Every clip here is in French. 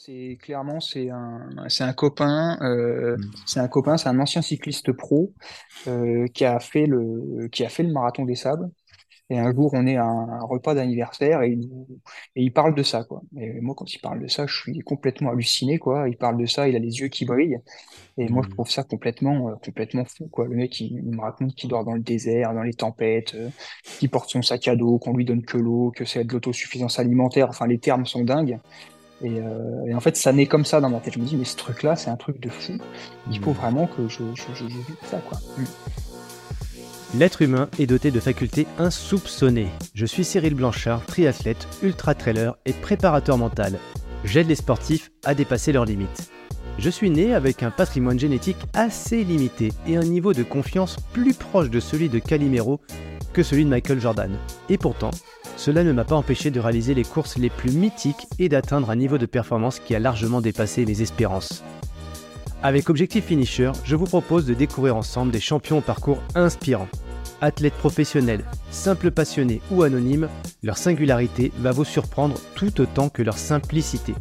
C'est clairement c'est un c'est un copain euh, Hmm. c'est un copain c'est un ancien cycliste pro euh, qui a fait le qui a fait le marathon des sables. Et un jour on est à un, repas d'anniversaire et, et il parle de ça quoi. Et moi quand il parle de ça je suis complètement halluciné quoi. Il parle de ça il a les yeux qui brillent. Et moi je Hmm. trouve ça complètement euh, complètement fou quoi. Le mec il, il me raconte qu'il dort dans le désert dans les tempêtes qu'il porte son sac à dos qu'on lui donne que l'eau que c'est de l'autosuffisance alimentaire. Enfin les termes sont dingues et, euh, et en fait, ça naît comme ça dans ma tête. Je me dis, mais ce truc-là, c'est un truc de fou. Il faut Hmm. vraiment que je, je, je, je vive ça, quoi. Mm. L'être humain est doté de facultés insoupçonnées. Je suis Cyril Blanchard, triathlète, ultra-trailer et préparateur mental. J'aide les sportifs à dépasser leurs limites. Je suis né avec un patrimoine génétique assez limité et un niveau de confiance plus proche de celui de Calimero que celui de Michael Jordan. Et pourtant, cela ne m'a pas empêché de réaliser les courses les plus mythiques et d'atteindre un niveau de performance qui a largement dépassé mes espérances. Avec Objectif Finisher, je vous propose de découvrir ensemble des champions au parcours inspirants. Athlètes professionnels, simples passionnés ou anonymes, leur singularité va vous surprendre tout autant que leur simplicité.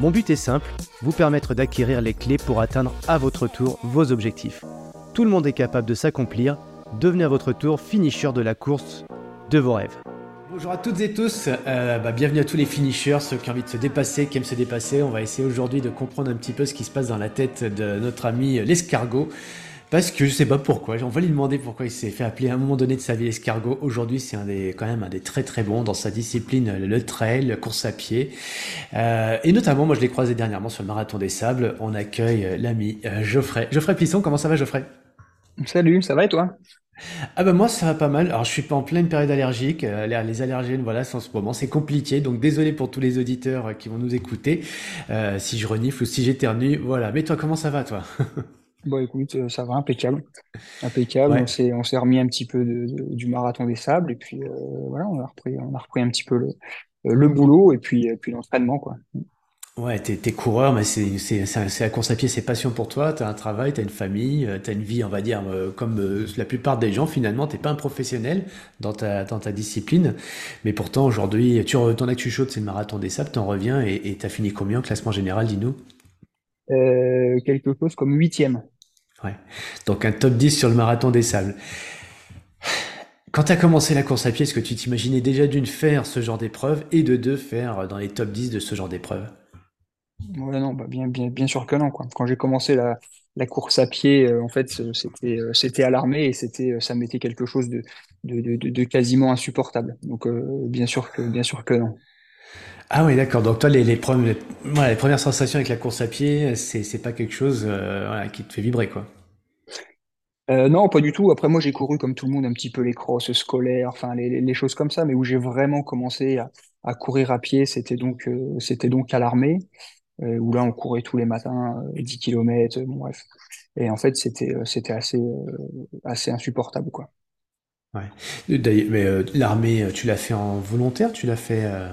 Mon but est simple, vous permettre d'acquérir les clés pour atteindre à votre tour vos objectifs. Tout le monde est capable de s'accomplir, devenez à votre tour finisher de la course de vos rêves. Bonjour à toutes et tous, euh, bah, bienvenue à tous les finishers, ceux qui ont envie de se dépasser, qui aiment se dépasser. On va essayer aujourd'hui de comprendre un petit peu ce qui se passe dans la tête de notre ami l'escargot. Parce que je sais pas pourquoi, on va lui demander pourquoi il s'est fait appeler à un moment donné de sa vie l'escargot. Aujourd'hui, c'est un des, quand même un des très très bons dans sa discipline, le trail, la course à pied. Euh, et notamment, moi je l'ai croisé dernièrement sur le marathon des sables. On accueille euh, l'ami euh, Geoffrey. Geoffrey Plisson, comment ça va Geoffrey? Salut, ça va et toi? Ah bah moi ça va pas mal. Alors je suis pas en pleine période allergique. Euh, les les allergènes voilà c'est en ce moment c'est compliqué. Donc désolé pour tous les auditeurs euh, qui vont nous écouter. Euh, si je renifle ou si j'éternue, voilà. Mais toi comment ça va toi? Bon, écoute, ça va, impeccable. Impeccable. On Ouais. s'est, on s'est remis un petit peu de, de- du marathon des sables et puis voilà, on a repris, on a repris un petit peu le, le boulot et puis, puis l'entraînement, quoi. Ouais, t'es, t'es coureur, mais c'est, c'est, c'est, c'est la course à pied, c'est passion pour toi. T'as un travail, t'as une famille, euh, t'as une vie, on va dire, euh, comme euh, la plupart des gens. Finalement, t'es pas un professionnel dans ta, dans ta discipline, mais pourtant aujourd'hui, tu, re- ton actu chaude, c'est le marathon des sables. T'en reviens et, et t'as fini combien au classement général, dis-nous? Euh, quelque chose comme huitième. Ouais. Donc un top 10 sur le marathon des sables. Quand tu as commencé la course à pied, est-ce que tu t'imaginais déjà d'une faire ce genre d'épreuve et de deux faire dans les top 10 de ce genre d'épreuve? Ouais, non, bah bien, bien, bien sûr que non, quoi. Quand j'ai commencé la, la course à pied, euh, en fait, c'était, euh, c'était à l'armée et c'était, euh, ça m'était quelque chose de, de, de, quasiment insupportable. Donc, euh, bien sûr que, bien sûr que non. Ah oui, d'accord. Donc toi, les, les, voilà, premières sensations avec la course à pied, c'est, c'est pas quelque chose voilà, qui te fait vibrer, quoi. Euh, non, pas du tout. Après, moi, j'ai couru comme tout le monde un petit peu les crosses scolaires, enfin les, les- choses comme ça, mais où j'ai vraiment commencé à, à courir à pied, c'était donc, euh, c'était donc à l'armée, où là, on courait tous les matins, euh, 10 km, bon, bref. Et en fait, c'était, euh, c'était assez, euh, assez insupportable, quoi. Ouais. D'ailleurs, mais euh, l'armée, euh, tu l'as fait en volontaire, tu l'as fait, euh,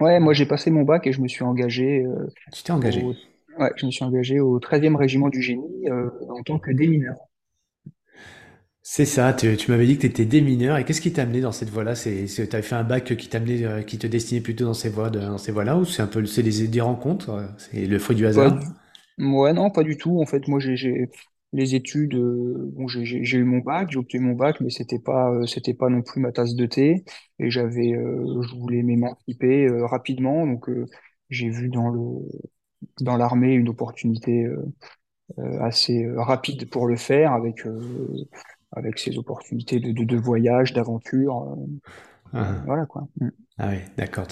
Ouais, moi, j'ai passé mon bac et je me suis engagé, euh, tu t'es engagé. au, ouais, je me suis engagé au treizième régiment du génie, euh, en tant que démineur. C'est ça. Tu, m'avais dit que tu étais démineur. Et qu'est-ce qui t'a amené dans cette voie-là? C'est, t'avais fait un bac qui t'a amené, euh, qui te destinait plutôt dans ces voies-là, ou c'est un peu, des, rencontres, euh, c'est le fruit du hasard? Ouais, non, pas du tout. En fait, moi, j'ai les études. euh, j'ai eu mon bac, j'ai obtenu mon bac, mais c'était pas, euh, pas non plus ma tasse de thé. Et j'avais, je voulais m'émanciper rapidement, donc j'ai vu dans le dans l'armée une opportunité assez rapide pour le faire, avec avec ces opportunités de de, de voyage, d'aventure. euh, Ah, voilà quoi. Mm. ah oui, d'accord.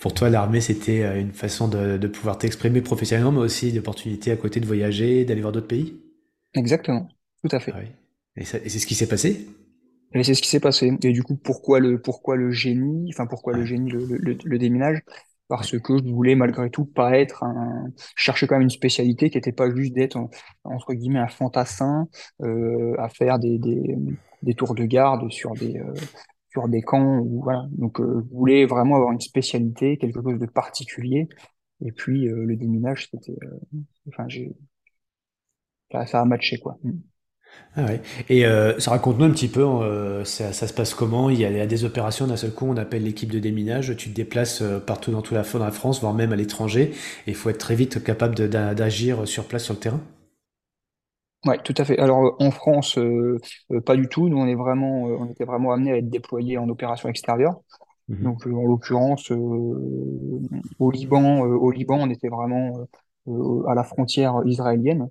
Pour toi, l'armée, c'était euh, une façon de, de pouvoir t'exprimer professionnellement, mais aussi d'opportunité à côté de voyager, d'aller voir d'autres pays? Exactement, tout à Ah fait. oui. Et, c'est ce qui s'est passé? Et c'est ce qui s'est passé. Et du coup, pourquoi le, pourquoi le génie, enfin pourquoi le génie, le- le déminage? Parce que je voulais malgré tout pas être un, je cherchais quand même une spécialité qui était pas juste d'être en- entre guillemets un fantassin euh, à faire des, des, des tours de garde sur des euh, sur des camps ou voilà. Donc euh, je voulais vraiment avoir une spécialité, quelque chose de particulier. Et puis euh, le déminage, c'était, euh, enfin j'ai, ça, ça a matché quoi. Ah ouais. Et euh, ça raconte-nous un petit peu, euh, ça, ça se passe comment? Il y a, il y a des opérations, d'un seul coup, on appelle l'équipe de déminage, tu te déplaces euh, partout dans toute la, dans la France, voire même à l'étranger, et il faut être très vite capable de- d'a- d'agir sur place sur le terrain? Ouais, tout à fait. Alors euh, en France, euh, euh, pas du tout. Nous, on est vraiment, euh, on était vraiment amené à être déployés en opération extérieure. Mhm. Donc, euh, en l'occurrence, euh, au Liban, euh, au Liban, on était vraiment euh, euh, à la frontière israélienne.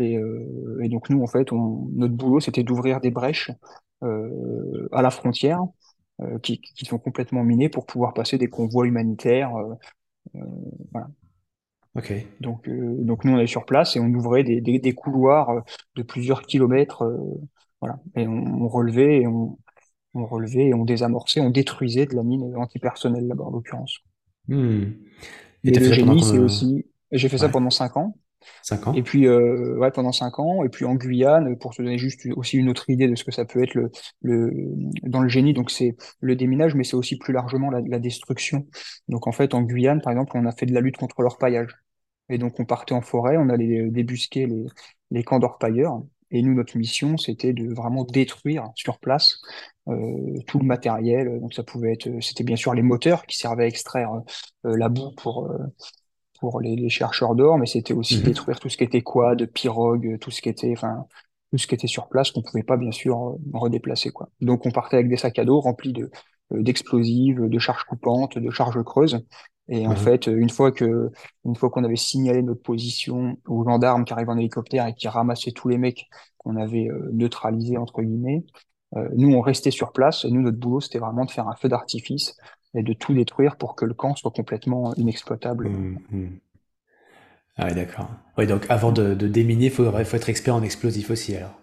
Et, euh, et donc nous, en fait, on, notre boulot, c'était d'ouvrir des brèches euh, à la frontière euh, qui, qui sont complètement minées pour pouvoir passer des convois humanitaires. voilà. Ok. Donc, donc nous, on est sur place et on ouvrait des, des, des couloirs de plusieurs kilomètres. voilà. Et on, on relevait et on, on relevait et on désamorçait, on détruisait de la mine antipersonnelle là-bas, en l'occurrence. Hmm. Et le génie, c'est aussi, j'ai fait ça pendant cinq ans. Et puis, euh, ouais, pendant cinq ans. Et puis en Guyane, pour te donner juste aussi une autre idée de ce que ça peut être le, le, dans le génie, donc c'est le déminage, mais c'est aussi plus largement la, destruction. Donc en fait, en Guyane, par exemple, on a fait de la lutte contre l'orpaillage. Et donc on partait en forêt, on allait débusquer les, les camps d'orpailleurs. Et nous, notre mission, c'était de vraiment détruire sur place euh, tout le matériel. Donc ça pouvait être, c'était bien sûr les moteurs qui servaient à extraire euh, la boue pour, pour les, les chercheurs d'or, mais c'était aussi Mhm. détruire tout ce qui était quad, pirogue, tout ce qui était, enfin, tout ce qui était sur place qu'on pouvait pas bien sûr euh, redéplacer quoi. Donc on partait avec des sacs à dos remplis de euh, d'explosives, de charges coupantes, de charges creuses. Et en Mhm. fait, euh, une fois que, une fois qu'on avait signalé notre position aux gendarmes qui arrivaient en hélicoptère et qui ramassaient tous les mecs qu'on avait neutralisés entre guillemets, euh, nous on restait sur place et nous notre boulot c'était vraiment de faire un feu d'artifice et de tout détruire pour que le camp soit complètement inexploitable. Hmm. Hmm. Ah ouais, d'accord. Oui, donc avant de, de déminer, il faut, faut être expert en explosifs aussi, alors.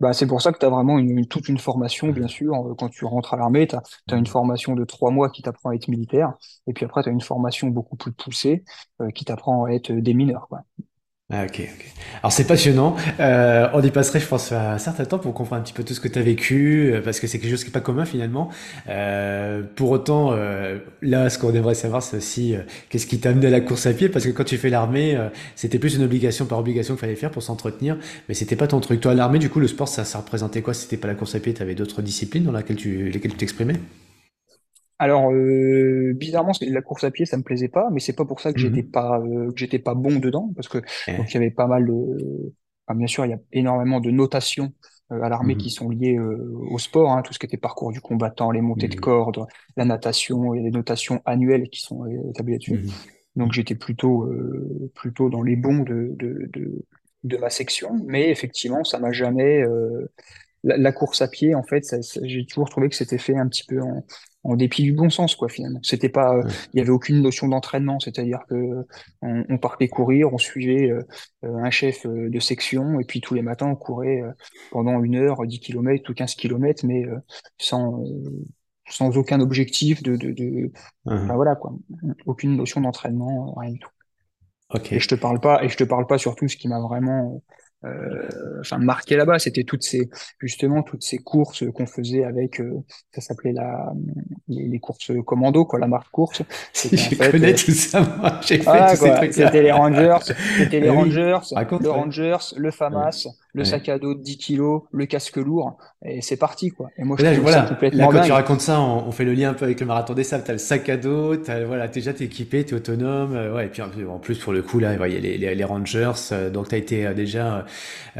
Bah, c'est pour ça que tu as vraiment une, une- toute une formation, bien sûr. Euh, Quand tu rentres à l'armée, tu as, une Mhm. formation de trois mois qui t'apprend à être militaire. Et puis après, tu as une formation beaucoup plus poussée euh, qui t'apprend à être démineur, quoi. Ah, ok, ok. Alors c'est passionnant. Euh, on y passerait, je pense, un certain temps pour comprendre un petit peu tout ce que tu as vécu, euh, parce que c'est quelque chose qui est pas commun finalement. Euh, pour autant, là, ce qu'on aimerait savoir, c'est aussi qu'est-ce qui t'a amené à la course à pied, parce que quand tu fais l'armée, c'était plus une obligation par obligation qu'il fallait faire pour s'entretenir, mais c'était pas ton truc. Toi, l'armée, du coup, le sport, ça, ça représentait quoi? C'était pas la course à pied, t'avais d'autres disciplines dans laquelle tu, lesquelles tu t'exprimais? Alors, euh, bizarrement, la course à pied, ça me plaisait pas, mais c'est pas pour ça que j'étais Mhm. pas, euh, que j'étais pas bon dedans, parce que donc il Eh. y avait pas mal de, enfin, bien sûr, il y a énormément de notations euh, à l'armée qui Mhm. sont liées euh, au sport, hein, tout ce qui était parcours du combattant, les montées de Mhm. corde, la natation, et les notations annuelles qui sont établies là-dessus. Donc j'étais plutôt, euh, plutôt dans les bons de, de, de, de ma section, mais effectivement, ça m'a jamais, euh, la, la course à pied, en fait, j'ai toujours trouvé que c'était fait un petit peu en, en dépit du bon sens, quoi, finalement. C'était pas, euh, il y avait aucune notion d'entraînement, c'est-à-dire que on, on partait courir, on suivait euh, euh, un chef euh, de section, et puis tous les matins, on courait euh, pendant une heure, 10 kilomètres ou 15 kilomètres, mais euh, sans, euh, sans aucun objectif de, de, de, Mhm. voilà, quoi. Aucune notion d'entraînement, rien du tout. Ok. Et je te parle pas, et je te parle pas surtout ce qui m'a vraiment euh, enfin, marqué là-bas, c'était toutes ces, justement, toutes ces courses qu'on faisait avec, euh, ça s'appelait la, les, les courses commando, quoi, la marque course. Je fait, connais euh, tout ça, moi, j'ai fait tous ces trucs-là. c'était les Rangers, c'était les Eh oui, Rangers, le. Rangers, le FAMAS, le ouais. sac à dos de 10 kilos, le casque lourd, et c'est parti, quoi. Et moi, je là, trouvais ça voilà, là, quand tu racontes ça, on, on fait le lien un peu avec le marathon des sables. T'as le sac à dos, t'as, voilà, t'es déjà t'es équipé, t'es autonome, euh, ouais. Et puis en plus, pour le coup, là, il y a les, les, les Rangers, euh, donc t'as été euh, déjà,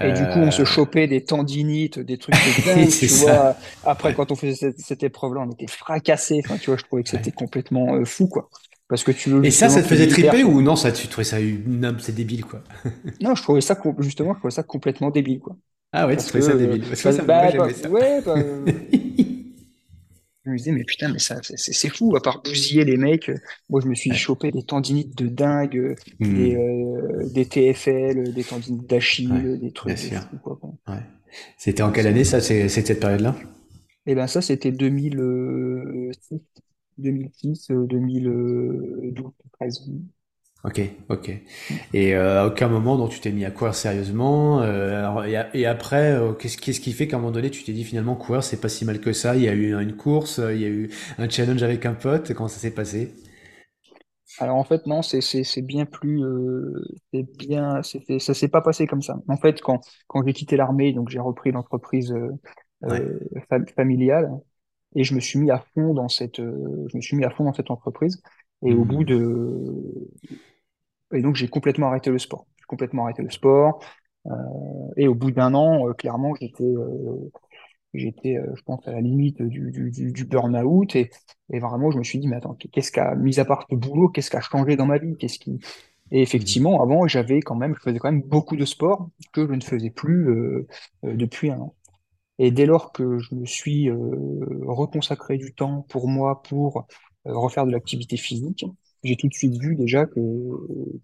Et du coup, on se chopait des tendinites, des trucs de dingue, tu vois. ça. Après, Ouais, quand on faisait cette, cette épreuve-là, on était fracassés. Enfin, tu vois, je trouvais que c'était ouais. complètement fou, quoi. Parce que tu Et ça, ça te faisait triper ou non, ça, tu trouvais ça, une- c'est débile, quoi. Non, je trouvais ça, justement, je trouvais ça complètement débile, quoi. Ah ouais, tu que, trouvais ça débile. Parce que bah, ça, bah, bah, ça. ouais, bah, je me disais, mais putain, mais ça, c'est fou, à part bousiller les mecs. Moi, je me suis chopé des tendinites de dingue, euh, des, euh, des TFL, des tendinites Ouais, d'Achille, des trucs. Ouais. C'était en quelle année, ça, c'est, cette période-là? Et ben ça, c'était 2006, 2006, euh, 2012, 13. Ok, ok. Et euh, à aucun moment, donc tu t'es mis à courir sérieusement. euh, alors, et, a- et après, euh, qu'est-ce qui fait qu'à un moment donné, tu t'es dit finalement courir, c'est pas si mal que ça? Il y a eu une course, il y a eu un challenge avec un pote? Comment ça s'est passé? Alors en fait, non, c'est bien plus, c'est bien, ça s'est pas passé comme ça. En fait, quand quand j'ai quitté l'armée, donc j'ai repris l'entreprise Ouais. familiale et je me suis mis à fond dans cette, euh, je me suis mis à fond dans cette entreprise. Et au bout Hmm. de, et donc j'ai complètement arrêté le sport. J'ai complètement arrêté le sport. Euh, et au bout d'un an, euh, clairement, j'étais, euh, j'étais, je pense, à la limite du, du, du, du burn-out. Et, et vraiment, je me suis dit, mais attends, qu'est-ce qu'a, mis à part ce boulot, qu'est-ce qui a changé dans ma vie? Qu'est-ce qui, et effectivement, avant, j'avais quand même, je faisais quand même beaucoup de sport que je ne faisais plus depuis un an. Et dès lors que je me suis euh, reconsacré du temps pour moi, pour euh, refaire de l'activité physique, j'ai tout de suite vu déjà que,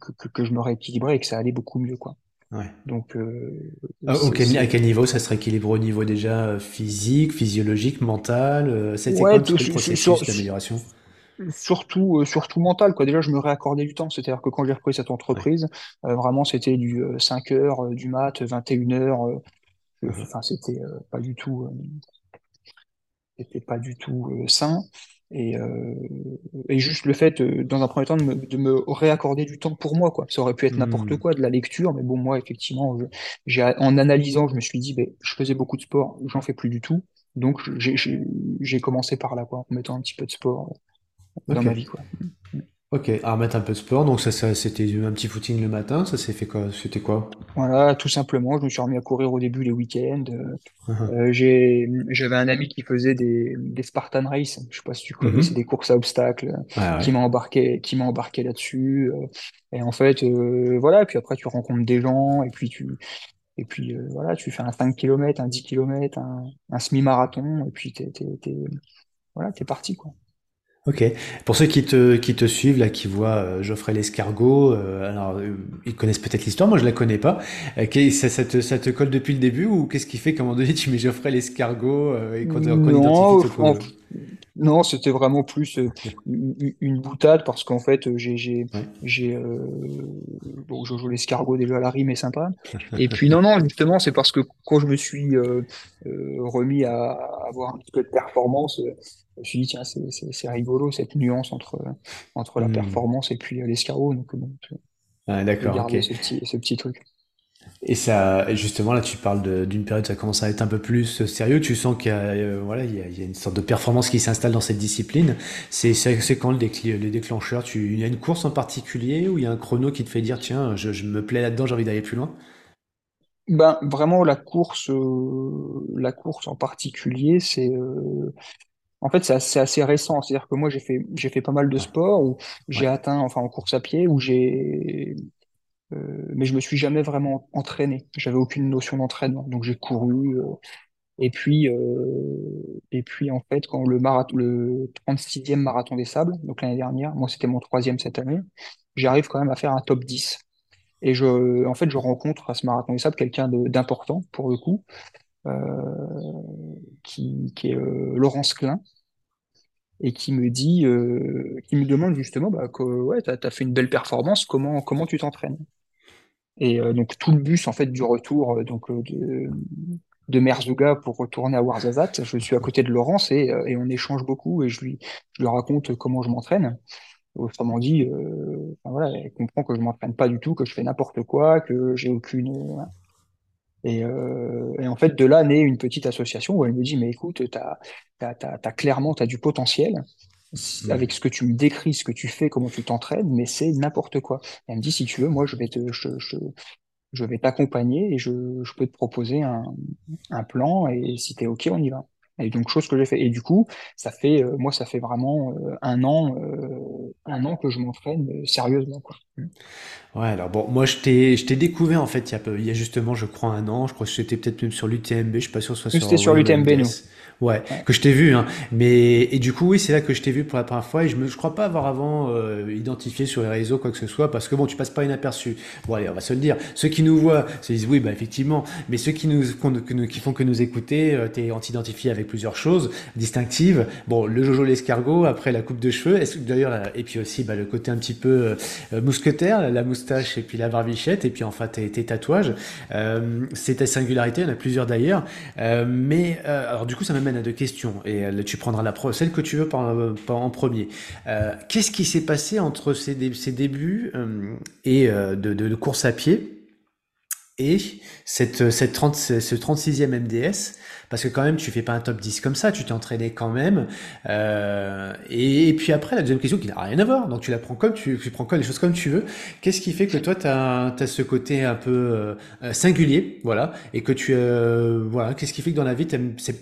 que, que, je me rééquilibrais et que ça allait beaucoup mieux, quoi. Ouais. Donc, euh, auquel- à quel niveau ça se rééquilibre? Au niveau déjà euh, physique, physiologique, mental? C'était quoi Ouais, tout- peu le processus d'amélioration? surtout, euh, surtout mental, quoi. Déjà, je me réaccordais du temps. C'est-à-dire que quand j'ai repris cette Ouais. entreprise, euh, vraiment, c'était du euh, 5 heures, du mat, 21 heures. Euh, Mhm. enfin, c'était euh, pas du tout. euh, c'était pas du tout euh, sain. Et, euh, et juste le fait, euh, dans un premier temps, de me, de me réaccorder du temps pour moi, quoi. Ça aurait pu être n'importe Hmm. quoi, de la lecture, mais bon, moi, effectivement, je- en analysant, je me suis dit, ben, je faisais beaucoup de sport, j'en fais plus du tout. Donc, j'ai commencé par là, quoi, en mettant un petit peu de sport dans ma vie, quoi. Ok. À remettre un peu de sport. Donc ça, ça c'était un petit footing le matin. Ça s'est fait quoi? C'était quoi? Voilà, tout simplement, je me suis remis à courir au début les week-ends. Euh, Mhm. euh, j'ai, j'avais un ami qui faisait des, des Spartan Race. Je sais pas si tu connais, c'est Mhm. des courses à obstacles, qui ouais. m'a embarqué, qui m'a embarqué là-dessus. euh, et en fait, euh, voilà, puis après tu rencontres des gens, et puis tu, et puis euh, voilà, tu fais un 5 km, un 10 km, un, un semi-marathon, et puis t'es, t'es, t'es, voilà, t'es parti, quoi. Ok. Pour ceux qui te, qui te suivent, là, qui voient euh, Geoffrey l'escargot, euh, alors euh, ils connaissent peut-être l'histoire, moi je la connais pas. Euh, ça, ça te, ça te colle depuis le début ou qu'est-ce qui fait qu'à un moment donné tu mets Geoffrey l'escargot et qu'on Non, quoi Non, c'était vraiment plus une boutade parce qu'en fait, j'ai, j'ai, Ouais. bon, Jojo l'escargot déjà la rime est sympa. Et puis non, non, justement, c'est parce que quand je me suis remis à, à avoir un petit peu de performance, je me suis dit tiens, c'est, rigolo cette nuance entre entre la Hmm. performance et puis euh, l'escargot. Donc bon, Ah, d'accord, ce petit ce petit truc. Et ça, justement, là, tu parles d'une période, ça commence à être un peu plus sérieux. Tu sens qu'il y a, euh, voilà, il y a, il y a une sorte de performance qui s'installe dans cette discipline. C'est, quand le décli- les déclencheurs? Tu, il y a une course en particulier ou il y a un chrono qui te fait dire, tiens, je, je me plais là-dedans, j'ai envie d'aller plus loin? Ben vraiment la course, euh, la course en particulier, c'est euh, En fait, c'est assez, assez récent. C'est-à-dire que moi, j'ai fait, j'ai fait pas mal de sports où j'ai ouais. atteint, enfin, en course à pied, où j'ai, euh, mais je me suis jamais vraiment entraîné. J'avais aucune notion d'entraînement. Donc, j'ai couru. euh, et puis, euh, et puis, en fait, quand le marathon, le 36e marathon des sables, donc l'année dernière, moi, c'était mon troisième cette année, j'arrive quand même à faire un top 10. Et je, en fait, je rencontre à ce marathon des sables quelqu'un d'important, pour le coup, qui, qui est euh, Laurence Klein et qui me dit, euh, qui me demande justement, bah, que ouais, t'as, t'as fait une belle performance, comment, comment tu t'entraînes? Et euh, donc tout le bus en fait du retour euh, donc euh, de, de Merzouga pour retourner à Ouarzazate, je suis à côté de Laurence et, euh, on échange beaucoup et je lui, je raconte comment je m'entraîne. Autrement dit, euh, elle comprend que je m'entraîne pas du tout, que je fais n'importe quoi, que j'ai aucune. Et, euh, et en fait, de là naît une petite association où elle me dit, mais écoute, t'as, t'as, t'as, t'as clairement, t'as du potentiel avec ce que tu me décris, ce que tu fais, comment tu t'entraînes, mais c'est n'importe quoi. Elle me dit, si tu veux, moi, je vais te, je, je, je vais t'accompagner et je, je peux te proposer un, un plan et si t'es OK, on y va. Et donc, chose que j'ai fait. Et du coup, ça fait, euh, moi, ça fait vraiment euh, un an, euh, un an que je m'entraîne sérieusement, quoi. Ouais, alors bon, moi je t'ai, je t'ai découvert en fait il y a, il y a justement, je crois, un an. Je crois que c'était peut-être même sur l'UTMB. Je suis pas sûr que ce soit sur c'était sur l'UTMB, nous. Ouais, Ouais. que je t'ai vu, hein. Mais et du coup, oui, c'est là que je t'ai vu pour la première fois et je me, je crois pas avoir avant euh, identifié sur les réseaux quoi que ce soit parce que bon, tu passes pas inaperçu. Bon, allez, on va se le dire. Ceux qui nous voient se disent oui, bah effectivement. Mais ceux qui nous, que nous- qui font que nous écouter, euh, t'es, on t'identifie avec plusieurs choses distinctives. Bon, le Jojo l'escargot, après la coupe de cheveux, est-ce que d'ailleurs, et puis aussi bah, le côté un petit peu euh, euh, mousquetaire, la moustache et puis la barbichette, et puis enfin tes, tes tatouages. Euh, c'est ta singularité, il y en a plusieurs d'ailleurs. Euh, mais euh, alors du coup, ça m'amène t'amène à deux questions et euh, tu prendras la celle que tu veux en premier. Qu'est-ce qui s'est passé entre ces, débuts et de, de, course à pied et cette, cette 30, ce 36e MDS parce que quand même tu fais pas un top 10 comme ça, tu t'es entraîné quand même. Euh, et, puis après la deuxième question qui n'a rien à voir, donc tu la prends comme tu, tu prends quoi les choses comme tu veux. Qu'est-ce qui fait que toi tu as, ce côté un peu euh, singulier, voilà, et que tu euh, voilà, qu'est-ce qui fait que dans la vie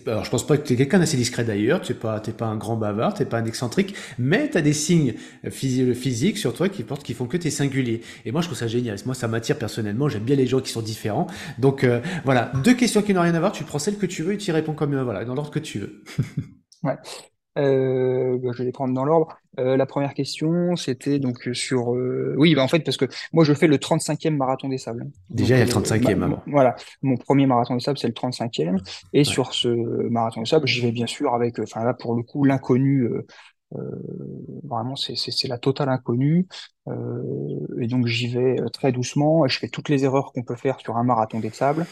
alors je pense pas que tu es quelqu'un d'assez discret d'ailleurs, tu es pas t'es pas un grand bavard, t'es pas un excentrique, mais tu as des signes physiques sur toi qui portent qui font que tu es singulier. Et moi je trouve ça génial. Moi ça m'attire personnellement, j'aime bien les gens qui sont différents. Donc euh, voilà, deux questions qui n'ont rien à voir, tu prends celle que tu veux tu réponds comme, euh, voilà, dans l'ordre que tu veux. Ouais. Euh, bah, je vais les prendre dans l'ordre. Euh, la première question, c'était donc sur. oui, bah, en fait, parce que moi, je fais le 35e marathon des sables. Déjà, il y a le 35e avant. Voilà, mon premier marathon des sables, c'est le 35e. Et sur ce marathon des sables, j'y vais bien sûr avec, enfin là, pour le coup, l'inconnu vraiment, c'est la totale inconnue. Euh, et donc j'y vais euh, très doucement. Je fais toutes les erreurs qu'on peut faire sur un marathon des sables.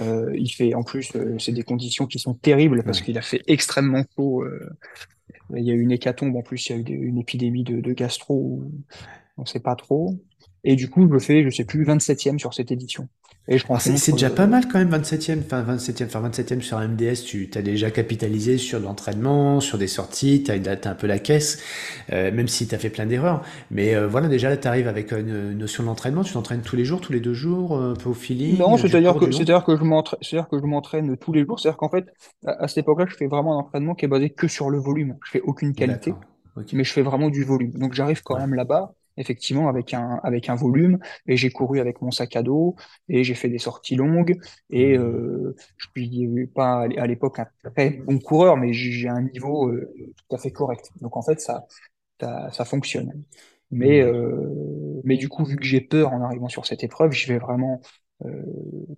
il fait en plus, c'est des conditions qui sont terribles parce qu'il a fait extrêmement chaud. il y a eu une hécatombe en plus, il y a eu une épidémie de, de gastro. On ne sait pas trop. Et du coup, je fais, je sais plus, 27e sur cette édition. Et je c'est déjà pas mal quand même 27e, enfin 27e, enfin 27e sur MDS, tu as déjà capitalisé sur l'entraînement, sur des sorties, tu as, un peu la caisse, euh, même si tu as fait plein d'erreurs. Mais euh, voilà, déjà là, tu arrives avec une notion d'entraînement, tu t'entraînes tous les jours, tous les deux jours, euh, un peu au feeling Non, c'est-à-dire que, c'est-à-dire que je m'entraîne, c'est-à-dire que je m'entraîne tous les jours, c'est-à-dire qu'en fait, à, cette époque-là, je fais vraiment un entraînement qui est basé que sur le volume. Je fais aucune qualité, mais je fais vraiment du volume. Donc j'arrive quand même là-bas effectivement avec un avec un volume et j'ai couru avec mon sac à dos et j'ai fait des sorties longues et mmh. euh, je suis pas à l'époque un très bon coureur mais j'ai un niveau euh, tout à fait correct donc en fait ça ça, ça fonctionne mais mmh. euh, mais du coup vu que j'ai peur en arrivant sur cette épreuve je vais vraiment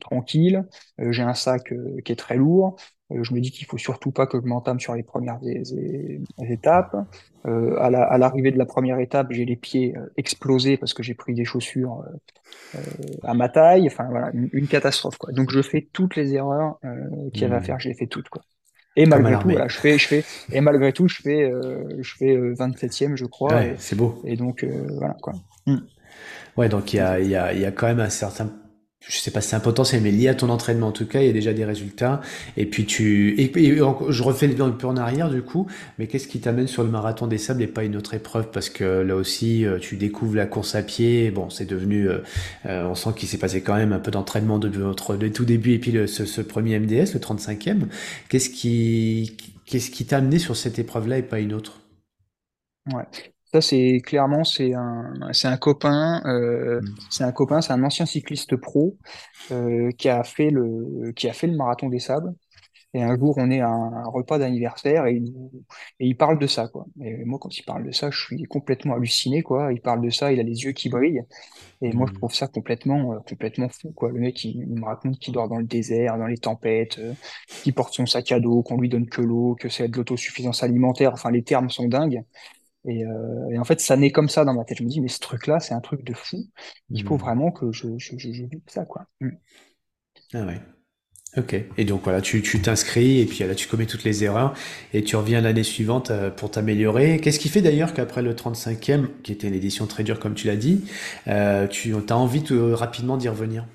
tranquille euh, j'ai un sac euh, qui est très lourd euh, je me dis qu'il faut surtout pas que je m'entame sur les premières étapes. Euh, à l'arrivée de la première étape, j'ai les pieds euh, explosés parce que j'ai pris des chaussures à ma taille. Enfin voilà, une, catastrophe quoi. Donc je fais toutes les erreurs qu'il y avait à mmh. faire, je les fais toutes quoi. Et malgré tout, je fais, je fais, et malgré tout, je fais, je fais 27e, je crois. Ouais, c'est beau. Et donc, voilà, quoi. Mmh. Ouais, donc il y a, y, a, y a quand même un certain je sais pas si c'est un potentiel, mais lié à ton entraînement en tout cas, il y a déjà des résultats. Et puis tu, et, je refais un peu en arrière du coup, mais qu'est-ce qui t'amène sur le marathon des sables et pas une autre épreuve? Parce que là aussi, euh, tu découvres la course à pied. Bon, c'est devenu, euh, euh, on sent qu'il s'est passé quand même un peu d'entraînement de votre le tout début et puis le, ce, ce, premier MDS, le 35e. Qu'est-ce qui, qu'est-ce qui t'a amené sur cette épreuve-là et pas une autre? Ouais. Ça, c'est clairement, c'est un, c'est un copain, euh, mmh. c'est un copain, c'est un ancien cycliste pro euh, qui a fait le, qui a fait le marathon des sables. Et un jour, on est à un, repas d'anniversaire et, et, il parle de ça, quoi. Et moi, quand il parle de ça, je suis complètement halluciné, quoi. Il parle de ça, il a les yeux qui brillent. Et moi, je mmh. trouve ça complètement, euh, complètement fou, quoi. Le mec, il, me raconte qu'il dort dans le désert, dans les tempêtes, qu'il porte son sac à dos, qu'on lui donne que l'eau, que c'est de l'autosuffisance alimentaire. Enfin, les termes sont dingues. Euh, et, en fait, ça naît comme ça dans ma tête. Je me dis, mais ce truc-là, c'est un truc de fou. Il faut mmh. vraiment que je, je, je, ça, quoi. Mmh. Ah ouais. Ok. Et donc voilà, tu t'inscris et puis là tu commets toutes les erreurs et tu reviens l'année suivante euh, pour t'améliorer. Qu'est-ce qui fait d'ailleurs qu'après le 35e, qui était une édition très dure comme tu l'as dit, euh, tu as envie de, rapidement d'y revenir?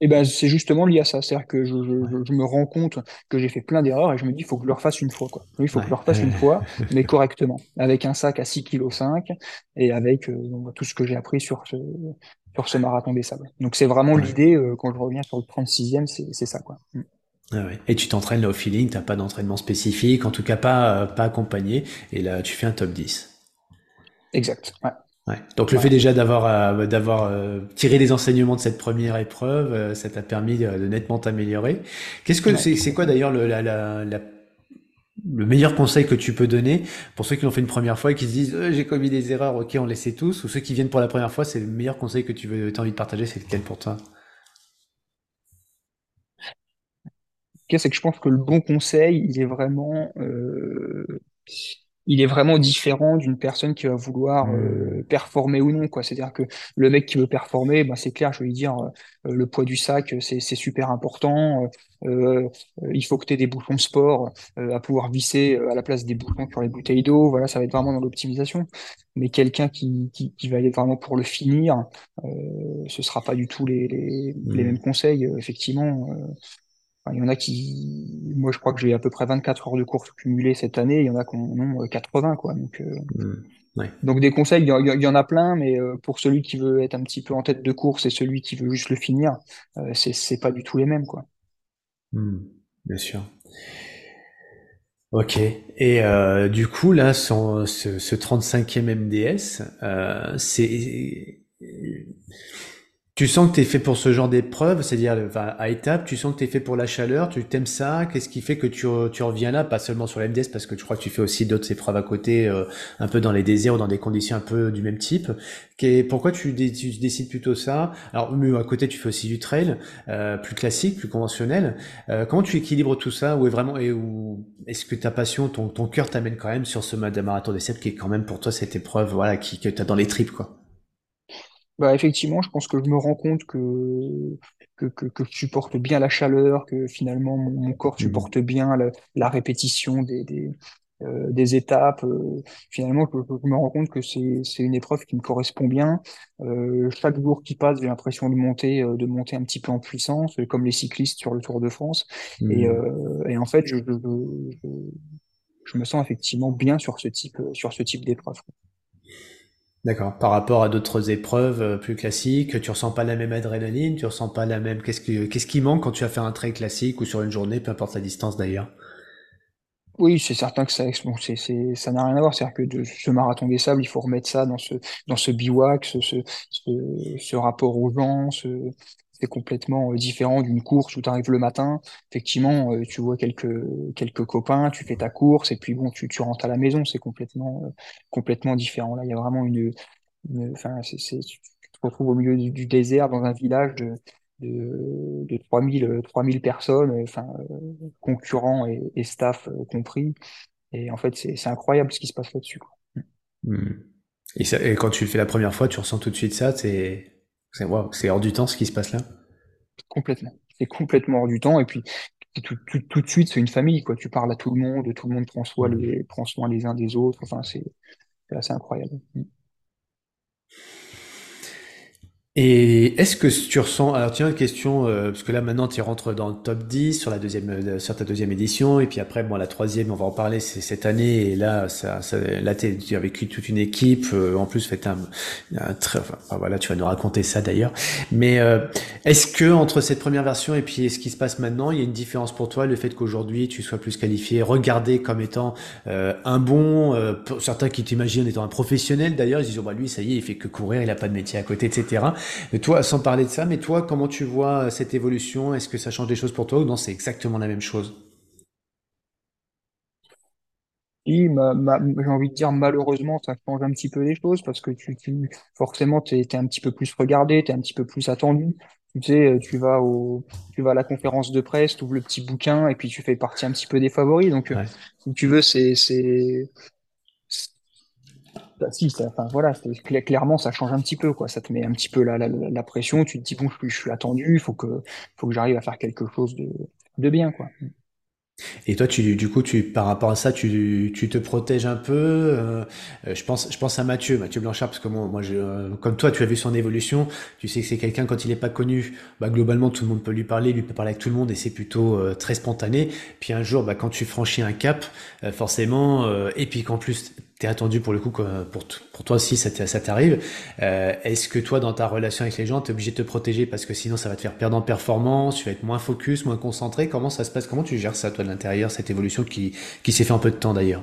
Et ben, c'est justement lié à ça. C'est-à-dire que je, je, je, me rends compte que j'ai fait plein d'erreurs et je me dis, il faut que je le refasse une fois, quoi. il faut que je le refasse une fois, mais correctement. Avec un sac à 6,5 kg et avec euh, tout ce que j'ai appris sur ce, sur ce marathon des sables. Donc, c'est vraiment l'idée, euh, quand je reviens sur le 36e, c'est ça, quoi. Mm. Ah ouais. Et tu t'entraînes là au feeling, t'as pas d'entraînement spécifique, en tout cas pas, euh, pas accompagné, et là tu fais un top 10. Exact. Ouais. Donc le fait déjà d'avoir euh, d'avoir euh, tiré les enseignements de cette première épreuve, euh, ça t'a permis de, nettement t'améliorer. Qu'est-ce que c'est c'est quoi d'ailleurs le la, la, le meilleur conseil que tu peux donner pour ceux qui l'ont fait une première fois et qui se disent j'ai commis des erreurs, ok on les sait tous, ou ceux qui viennent pour la première fois, c'est le meilleur conseil que tu veux as envie de partager, c'est lequel pour toi? C'est que je pense que le bon conseil, il est vraiment il est vraiment différent d'une personne qui va vouloir euh, Hmm. performer ou non, quoi. C'est-à-dire que le mec qui veut performer, ben, c'est clair, je vais lui dire, euh, le poids du sac, c'est, c'est super important. Euh, euh, il faut que tu aies des bouchons de sport euh, à pouvoir visser euh, à la place des bouchons sur les bouteilles d'eau. Voilà, ça va être vraiment dans l'optimisation. Mais quelqu'un qui, qui, qui va aller vraiment pour le finir, euh, ce sera pas du tout les, les, les mêmes conseils, euh, effectivement. Euh, il y en a qui, moi je crois que j'ai à peu près 24 heures de course cumulées cette année, il y en a qui en ont euh, 80 quoi. Donc, euh. Ouais. donc des conseils, il y, en il y en a plein, mais euh, pour celui qui veut être un petit peu en tête de course et celui qui veut juste le finir, euh, c'est pas du tout les mêmes quoi. Hmm. Bien sûr. Ok. Et euh, du coup, là, son- ce, ce 35e MDS, euh, c'est Tu sens que tu es fait pour ce genre d'épreuve, c'est-à-dire enfin, à étapes, tu sens que tu es fait pour la chaleur, tu t'aimes ça, qu'est-ce qui fait que tu, re- tu reviens là, pas seulement sur la MDS, parce que je crois que tu fais aussi d'autres épreuves à côté, euh, un peu dans les déserts ou dans des conditions un peu du même type. Qu'est- pourquoi tu, dé- tu décides plutôt ça? Alors, mais à côté, tu fais aussi du trail, euh, plus classique, plus conventionnel. Euh, comment tu équilibres tout ça? Ou est vraiment, et où est-ce que ta passion, ton, cœur t'amène quand même sur ce marathon des qui est quand même pour toi cette épreuve, voilà, qui, que tu dans les tripes, quoi? Bah effectivement, je pense que je me rends compte que que, que, que je supporte bien la chaleur, que finalement mon, mon corps Mhm. supporte bien la, la répétition des des, euh, des étapes. euh, finalement, je, je me rends compte que c'est c'est une épreuve qui me correspond bien. Euh, chaque jour qui passe, j'ai l'impression de monter euh, de monter un petit peu en puissance, euh, comme les cyclistes sur le Tour de France. Et Mhm. euh, et en fait, je, je, je, je me sens effectivement bien sur ce type sur ce type d'épreuve. D'accord. Par rapport à d'autres épreuves euh, plus classiques, tu ressens pas la même adrénaline, tu ressens pas la même. Qu'est-ce que qu'est-ce qui manque quand tu vas faire un trail classique ou sur une journée, peu importe la distance d'ailleurs? Oui, c'est certain que ça, ça n'a rien à voir. C'est-à-dire que ce marathon des sables, il faut remettre ça dans ce, dans ce ce, ce, ce rapport aux gens. Ce, c'est complètement euh, différent d'une course où tu arrives le matin. Effectivement, euh, tu vois quelques, quelques copains, tu fais ta course et puis bon, tu, tu rentres à la maison. C'est complètement, euh, différent. Là, il y a vraiment une, tu te retrouves au milieu du, désert dans un village de, de, de 3000, 3000 personnes, concurrents et, staff compris. Et en fait, c'est, incroyable ce qui se passe là-dessus, ça- et quand tu le fais la première fois, tu ressens tout de suite ça, c'est c'est c'est hors du temps ce qui se passe là? Complètement. C'est complètement hors du temps. Et puis, tout, tout, tout de suite, c'est une famille, quoi. Tu parles à tout le monde, tout le monde prend soin les, prend soin les uns des autres. Enfin, c'est, c'est assez incroyable. Et est-ce que tu ressens, alors tiens, une question, euh, parce que là maintenant tu rentres dans le top 10 sur la deuxième, euh, sur ta deuxième édition, et puis après, bon, la troisième, on va en parler, c'est cette année, et là, ça, ça, là tu as vécu toute une équipe, euh, en plus, fait un, un très, enfin, voilà, tu vas nous raconter ça d'ailleurs. Mais euh, est-ce que entre cette première version et puis ce qui se passe maintenant, il y a une différence pour toi, le fait qu'aujourd'hui tu sois plus qualifié, regardé comme étant euh, un bon, pour certains qui t'imaginent étant un professionnel d'ailleurs, ils disent, oh, bah lui, ça y est, il fait que courir, il a pas de métier à côté, etc. Mais toi, sans parler de ça, mais toi, comment tu vois euh, cette évolution? Est-ce que ça change des choses pour toi ou non, c'est exactement la même chose? Ma- j'ai envie de dire, malheureusement, ça change un petit peu les choses parce que tu, tu forcément, t'es, t'es un petit peu plus regardé, t'es un petit peu plus attendu. Tu sais, euh, tu vas au, tu vas à la conférence de presse, tu ouvres le petit bouquin et puis tu fais partie un petit peu des favoris. Donc, euh, Ouais. si tu veux, c'est, Bah, si, voilà, clairement, ça change un petit peu, quoi. Ça te met un petit peu la, pression. Tu te dis, bon, je, suis attendu, il faut que, faut que j'arrive à faire quelque chose de, de bien, quoi. Et toi, tu, du coup, tu, par rapport à ça, tu, tu te protèges un peu. euh, je pense, je pense à Mathieu, Mathieu Blanchard, parce que moi, moi, euh, comme toi, tu as vu son évolution. Tu sais que c'est quelqu'un quand il n'est pas connu, bah, globalement, tout le monde peut lui parler, lui peut parler avec tout le monde, et c'est plutôt euh, très spontané. Puis un jour, bah, quand tu franchis un cap, forcément, et puis qu'en plus t'es attendu pour le coup, pour, toi aussi, ça t'arrive. Euh, est-ce que toi, dans ta relation avec les gens, t'es obligé de te protéger parce que sinon, ça va te faire perdre en performance, tu vas être moins focus, moins concentré? Comment ça se passe? Comment tu gères ça, toi, de l'intérieur, cette évolution qui, qui s'est fait en peu de temps d'ailleurs?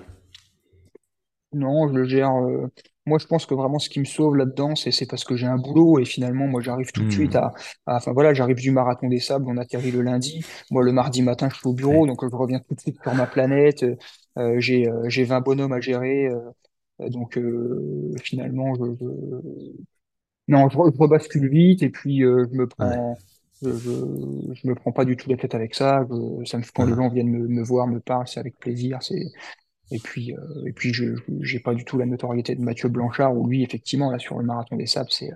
Non, je le gère. euh, Moi, je pense que vraiment, ce qui me sauve là-dedans, c'est, c'est parce que j'ai un boulot et finalement, moi, j'arrive tout de suite Hmm, à, à- enfin, voilà, j'arrive du marathon des sables, on atterrit le lundi. Moi, le mardi matin, je suis au bureau, ouais. donc euh, je reviens tout de suite sur ma planète. euh, euh, j'ai, euh, j'ai 20 bonhommes à gérer. euh, donc, euh, finalement, je, je- Non, je, re- je rebascule vite et puis euh, je me Ouais. prends, je, je, je me prends pas du tout la tête avec ça. Je- ça me, quand les gens viennent me, me voir, me parlent, c'est avec plaisir. C'est, Et puis, et puis je j'ai pas du tout la notoriété de Mathieu Blanchard, où lui, effectivement, là, sur le marathon des sables, c'est,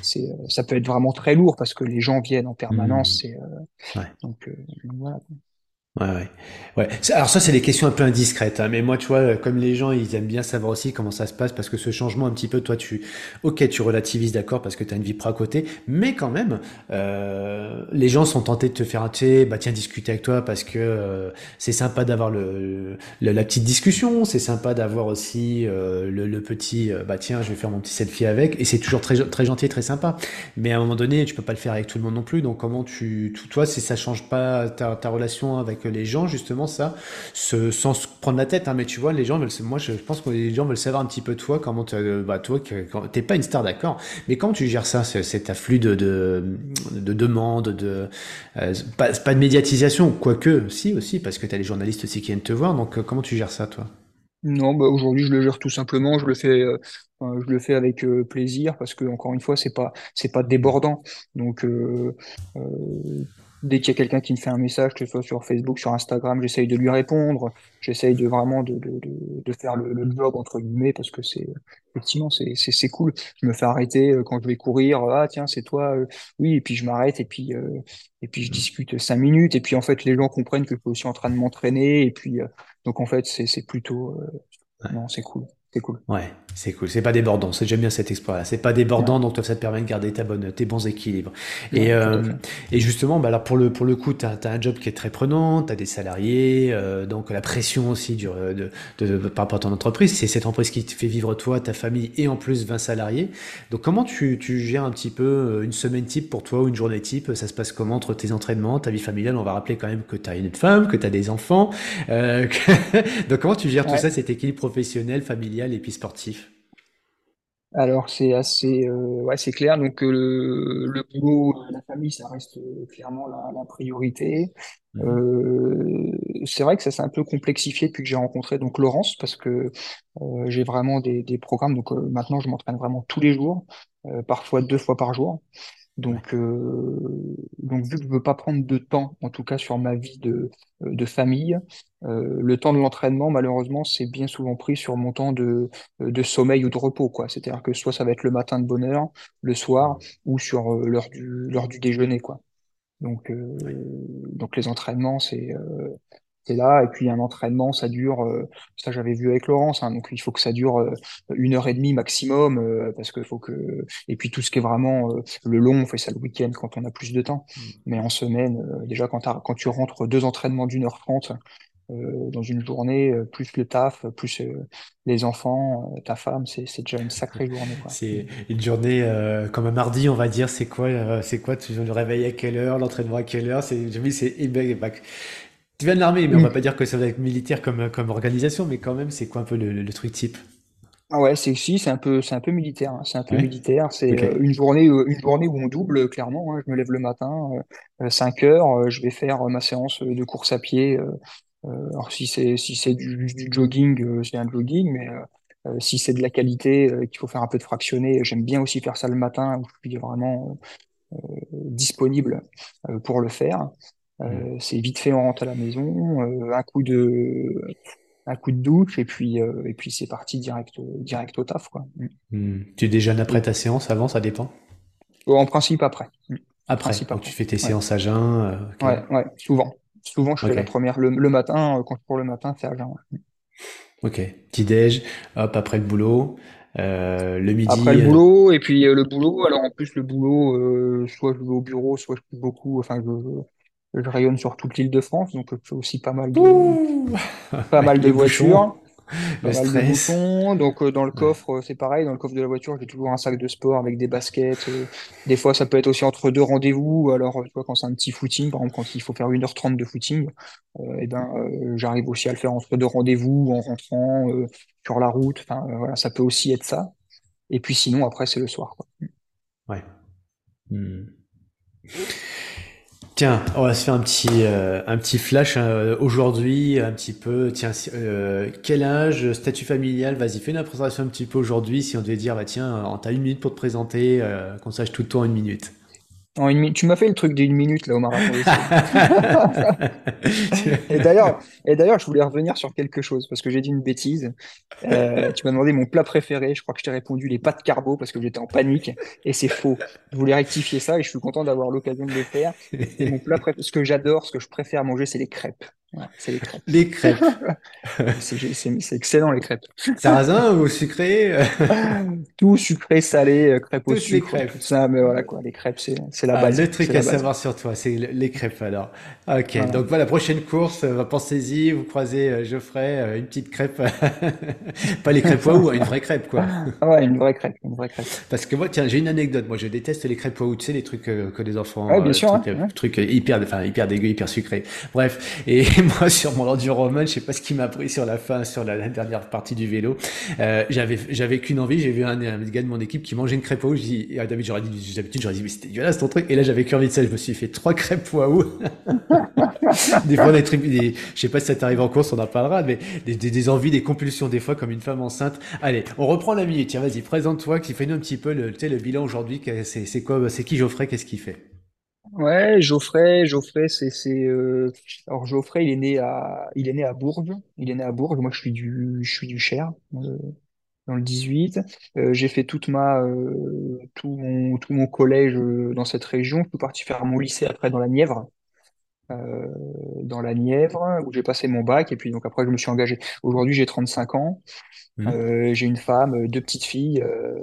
c'est, ça peut être vraiment très lourd parce que les gens viennent en permanence. Mmh. C'est, Ouais. donc, donc voilà. Ouais, ouais. Ouais. Alors ça, c'est des questions un peu indiscrètes. hein. Mais moi, tu vois, comme les gens, ils aiment bien savoir aussi comment ça se passe, parce que ce changement, un petit peu, toi, tu, ok, tu relativises, d'accord, parce que tu as une vie pro à côté, mais quand même, euh, les gens sont tentés de te faire un, sais, bah tiens, discuter avec toi, parce que euh, c'est sympa d'avoir le, le- la petite discussion, c'est sympa d'avoir aussi euh, le, le petit, euh, bah tiens, je vais faire mon petit selfie avec, et c'est toujours très, très gentil, très sympa. Mais à un moment donné, tu peux pas le faire avec tout le monde non plus. Donc comment tu, toi, si ça change pas ta relation avec les gens, justement, ça, ce- sans se prendre la tête, hein, mais tu vois, les gens veulent, moi, je pense que les gens veulent savoir un petit peu toi, comment, te- bah, toi, que, t'es pas une star, d'accord, mais comment tu gères ça, ce- cet afflux de, de, de demandes, de, euh, pas, de médiatisation, quoique, si aussi, parce que t'as les journalistes aussi qui viennent te voir. Donc euh, comment tu gères ça, toi? Non, bah aujourd'hui je le gère tout simplement, je le fais, euh, je le fais avec plaisir parce que encore une fois c'est pas c'est pas débordant. Donc dès qu'il y a quelqu'un qui me fait un message, que ce soit sur Facebook, sur Instagram, j'essaye de lui répondre, j'essaye de vraiment de, de, de, de faire le, le job entre guillemets parce que c'est effectivement c'est c'est c'est cool. Je me fais arrêter euh, quand je vais courir, ah tiens c'est toi, euh, oui et puis je m'arrête et puis euh, et puis je discute cinq minutes et puis en fait les gens comprennent que je suis aussi en train de m'entraîner et puis euh, donc en fait c'est c'est plutôt euh, non, c'est cool. C'est cool. Ouais, c'est cool. C'est pas débordant. C'est j'aime bien cet exploit-là. C'est pas Ouais, débordant, donc toi, ça te permet de garder ta bonne, tes bons équilibres. Et, ouais, euh, et justement, bah alors pour le pour le coup, t'as as un job qui est très prenant, t'as des salariés, euh, donc la pression aussi du, de, de, de- par rapport à ton entreprise. C'est cette entreprise qui te fait vivre toi, ta famille et en plus 20 salariés. Donc comment tu, tu gères un petit peu euh, une semaine type pour toi ou une journée type? Ça se passe comment entre tes entraînements, ta vie familiale? On va rappeler quand même que t'as une femme, que t'as des enfants. euh, que- donc comment tu gères tout ça, cet équilibre professionnel, familial et puis sportif? Alors c'est assez, euh, ouais, c'est clair. Donc euh, le, boulot, la famille, ça reste euh, clairement la, la priorité. Euh, c'est vrai que ça s'est un peu complexifié depuis que j'ai rencontré donc Laurence parce que j'ai vraiment des, des programmes. Donc maintenant, je m'entraîne vraiment tous les jours, parfois deux fois par jour. Donc, euh, donc vu que je veux pas prendre de temps, en tout cas sur ma vie de, de famille, euh, le temps de l'entraînement, malheureusement, c'est bien souvent pris sur mon temps de, de sommeil ou de repos, quoi. C'est-à-dire que soit ça va être le matin de bonne heure, le soir, ou sur euh, l'heure du, l'heure du déjeuner, quoi. Donc, euh, donc les entraînements, c'est là. Et puis un entraînement, ça dure, euh, ça j'avais vu avec Laurence, hein, donc il faut que ça dure euh, une heure et demie maximum, euh, parce que faut que. Et puis tout ce qui est vraiment le long, on fait ça le week-end quand on a plus de temps. Mais en semaine, déjà quand, tu rentres deux entraînements d'une heure trente dans une journée, plus le taf, plus les enfants, ta femme, c'est déjà une sacrée journée. C'est une journée euh, comme un mardi, on va dire. C'est quoi, euh, c'est quoi? Tu le réveil à quelle heure? L'entraînement à quelle heure? C'est, c'est, tu viens de l'armée, mais on va Mm. pas dire que ça va être militaire comme, comme organisation, mais quand même, c'est quoi un peu le, truc type? Ah ouais, c'est si, c'est un peu, c'est un peu militaire. hein, C'est un peu Ouais? militaire. C'est euh, une journée, euh, une journée où on double euh, clairement. hein. Je me lève le matin, euh, euh, 5 heures, euh, je vais faire ma séance de course à pied. alors si c'est si c'est du, du jogging, c'est un jogging, mais si c'est de la qualité, qu'il faut faire un peu de fractionné, j'aime bien aussi faire ça le matin où je suis vraiment disponible pour le faire. Hmm. Euh, c'est vite fait, on rentre à la maison, euh, un coup de un coup de douche et puis euh, et puis c'est parti direct direct au taf quoi. Mm. Hmm. Tu déjeunes après ta séance, avant, ça dépend? en principe après. Mm. Après, principe tu après. fais tes Ouais. séances à jeun. Ouais, ouais, souvent. Souvent je fais la première le, le matin quand je cours le matin, c'est à jeun. ouais. Ok. Petit-déj, hop, après le boulot, euh, le Après midi, le euh, boulot et puis euh, le boulot, alors en plus le boulot euh, soit je vais au bureau, soit je fais beaucoup enfin je, je rayonne sur toute l'île de France donc je fais aussi pas mal de ouh, pas mal de voitures. pas le mal de stress. bouchons. Donc euh, dans le coffre, euh, c'est pareil. Dans le coffre de la voiture, j'ai toujours un sac de sport avec des baskets. euh, des fois, ça peut être aussi entre deux rendez-vous. ou Alors, tu vois, quand c'est un petit footing, par exemple, quand il faut faire une heure trente de footing, eh ben, j'arrive aussi à le faire entre deux rendez-vous, en rentrant, euh, sur la route. Enfin, voilà, ça peut aussi être ça. Et puis sinon, après, c'est le soir, quoi. Ouais. Hmm. Tiens, on va se faire un petit, euh, un petit flash euh, aujourd'hui, un petit peu. Tiens, euh, quel âge, statut familial, vas-y, fais une présentation un petit peu aujourd'hui. Si on devait dire, bah tiens, t'as une minute pour te présenter, euh, qu'on sache tout le temps une minute. En une mi- tu m'as fait le truc d'une minute là au marathon. Et d'ailleurs, et d'ailleurs, je voulais revenir sur quelque chose parce que j'ai dit une bêtise. Euh, tu m'as demandé mon plat préféré. Je crois que je t'ai répondu les pâtes carbo parce que j'étais en panique et c'est faux. Je voulais rectifier ça et je suis content d'avoir l'occasion de le faire. Et mon plat préféré, ce que j'adore, ce que je préfère manger, c'est les crêpes. C'est les crêpes. Les crêpes. C'est excellent les crêpes. Sarrasin ou sucré? euh, Tout sucré, salé, euh, crêpes au Toutes les sucre, crêpes. tout ça. Mais voilà quoi, les crêpes, c'est c'est la Ah, base. le truc à savoir sur toi, c'est le- les crêpes alors. Ok, Voilà. donc voilà, prochaine course, euh, pensez-y, vous croisez Geoffrey, une petite crêpe, pas les crêpes waouh, une vraie crêpe quoi. Ah ouais, une vraie crêpe, une vraie crêpe. Parce que moi, tiens, j'ai une anecdote, moi je déteste les crêpes waouh, tu sais, les trucs que les enfants, Ouais, bien euh, sûr, trucs, hein, ouais. trucs hyper, enfin hyper dégueu, hyper sucrés. Bref, et moi sur mon enduroman, je sais pas ce qui m'a pris sur la fin, sur la, dernière partie du vélo, euh, j'avais, j'avais qu'une envie, j'ai vu un, un gars de mon équipe qui mangeait une crêpe waouh, je dis, et à David, j'aurais dit, d'habitude, j'aurais dit, mais c'est dégueulasse ton truc, et là j'avais qu'envie de ça, je me suis fait trois crêpes waouh. Des fois, des trucs, des, je sais pas si ça t'arrive en course, on en parlera, mais des, des, envies, des compulsions, des fois, comme une femme enceinte. Allez, on reprend la minute. Tiens, vas-y, présente-toi, qui fais-nous un petit peu le, le bilan aujourd'hui. c'est quoi, c'est qui Geoffrey, qu'est-ce qu'il fait? Ouais, Geoffrey, Geoffrey, c'est, c'est, euh, alors Geoffrey, il est né à, il est né à Bourges. Il est né à Bourges. Moi, je suis du, je suis du Cher, euh, dans le 18. Euh, j'ai fait toute ma, euh, tout mon, tout mon collège euh, dans cette région. Je suis parti faire mon lycée après dans la Nièvre, euh, dans la Nièvre, où j'ai passé mon bac. Et puis donc après, je me suis engagé. Aujourd'hui, j'ai 35 ans. Euh, j'ai une femme, euh, deux petites filles. euh,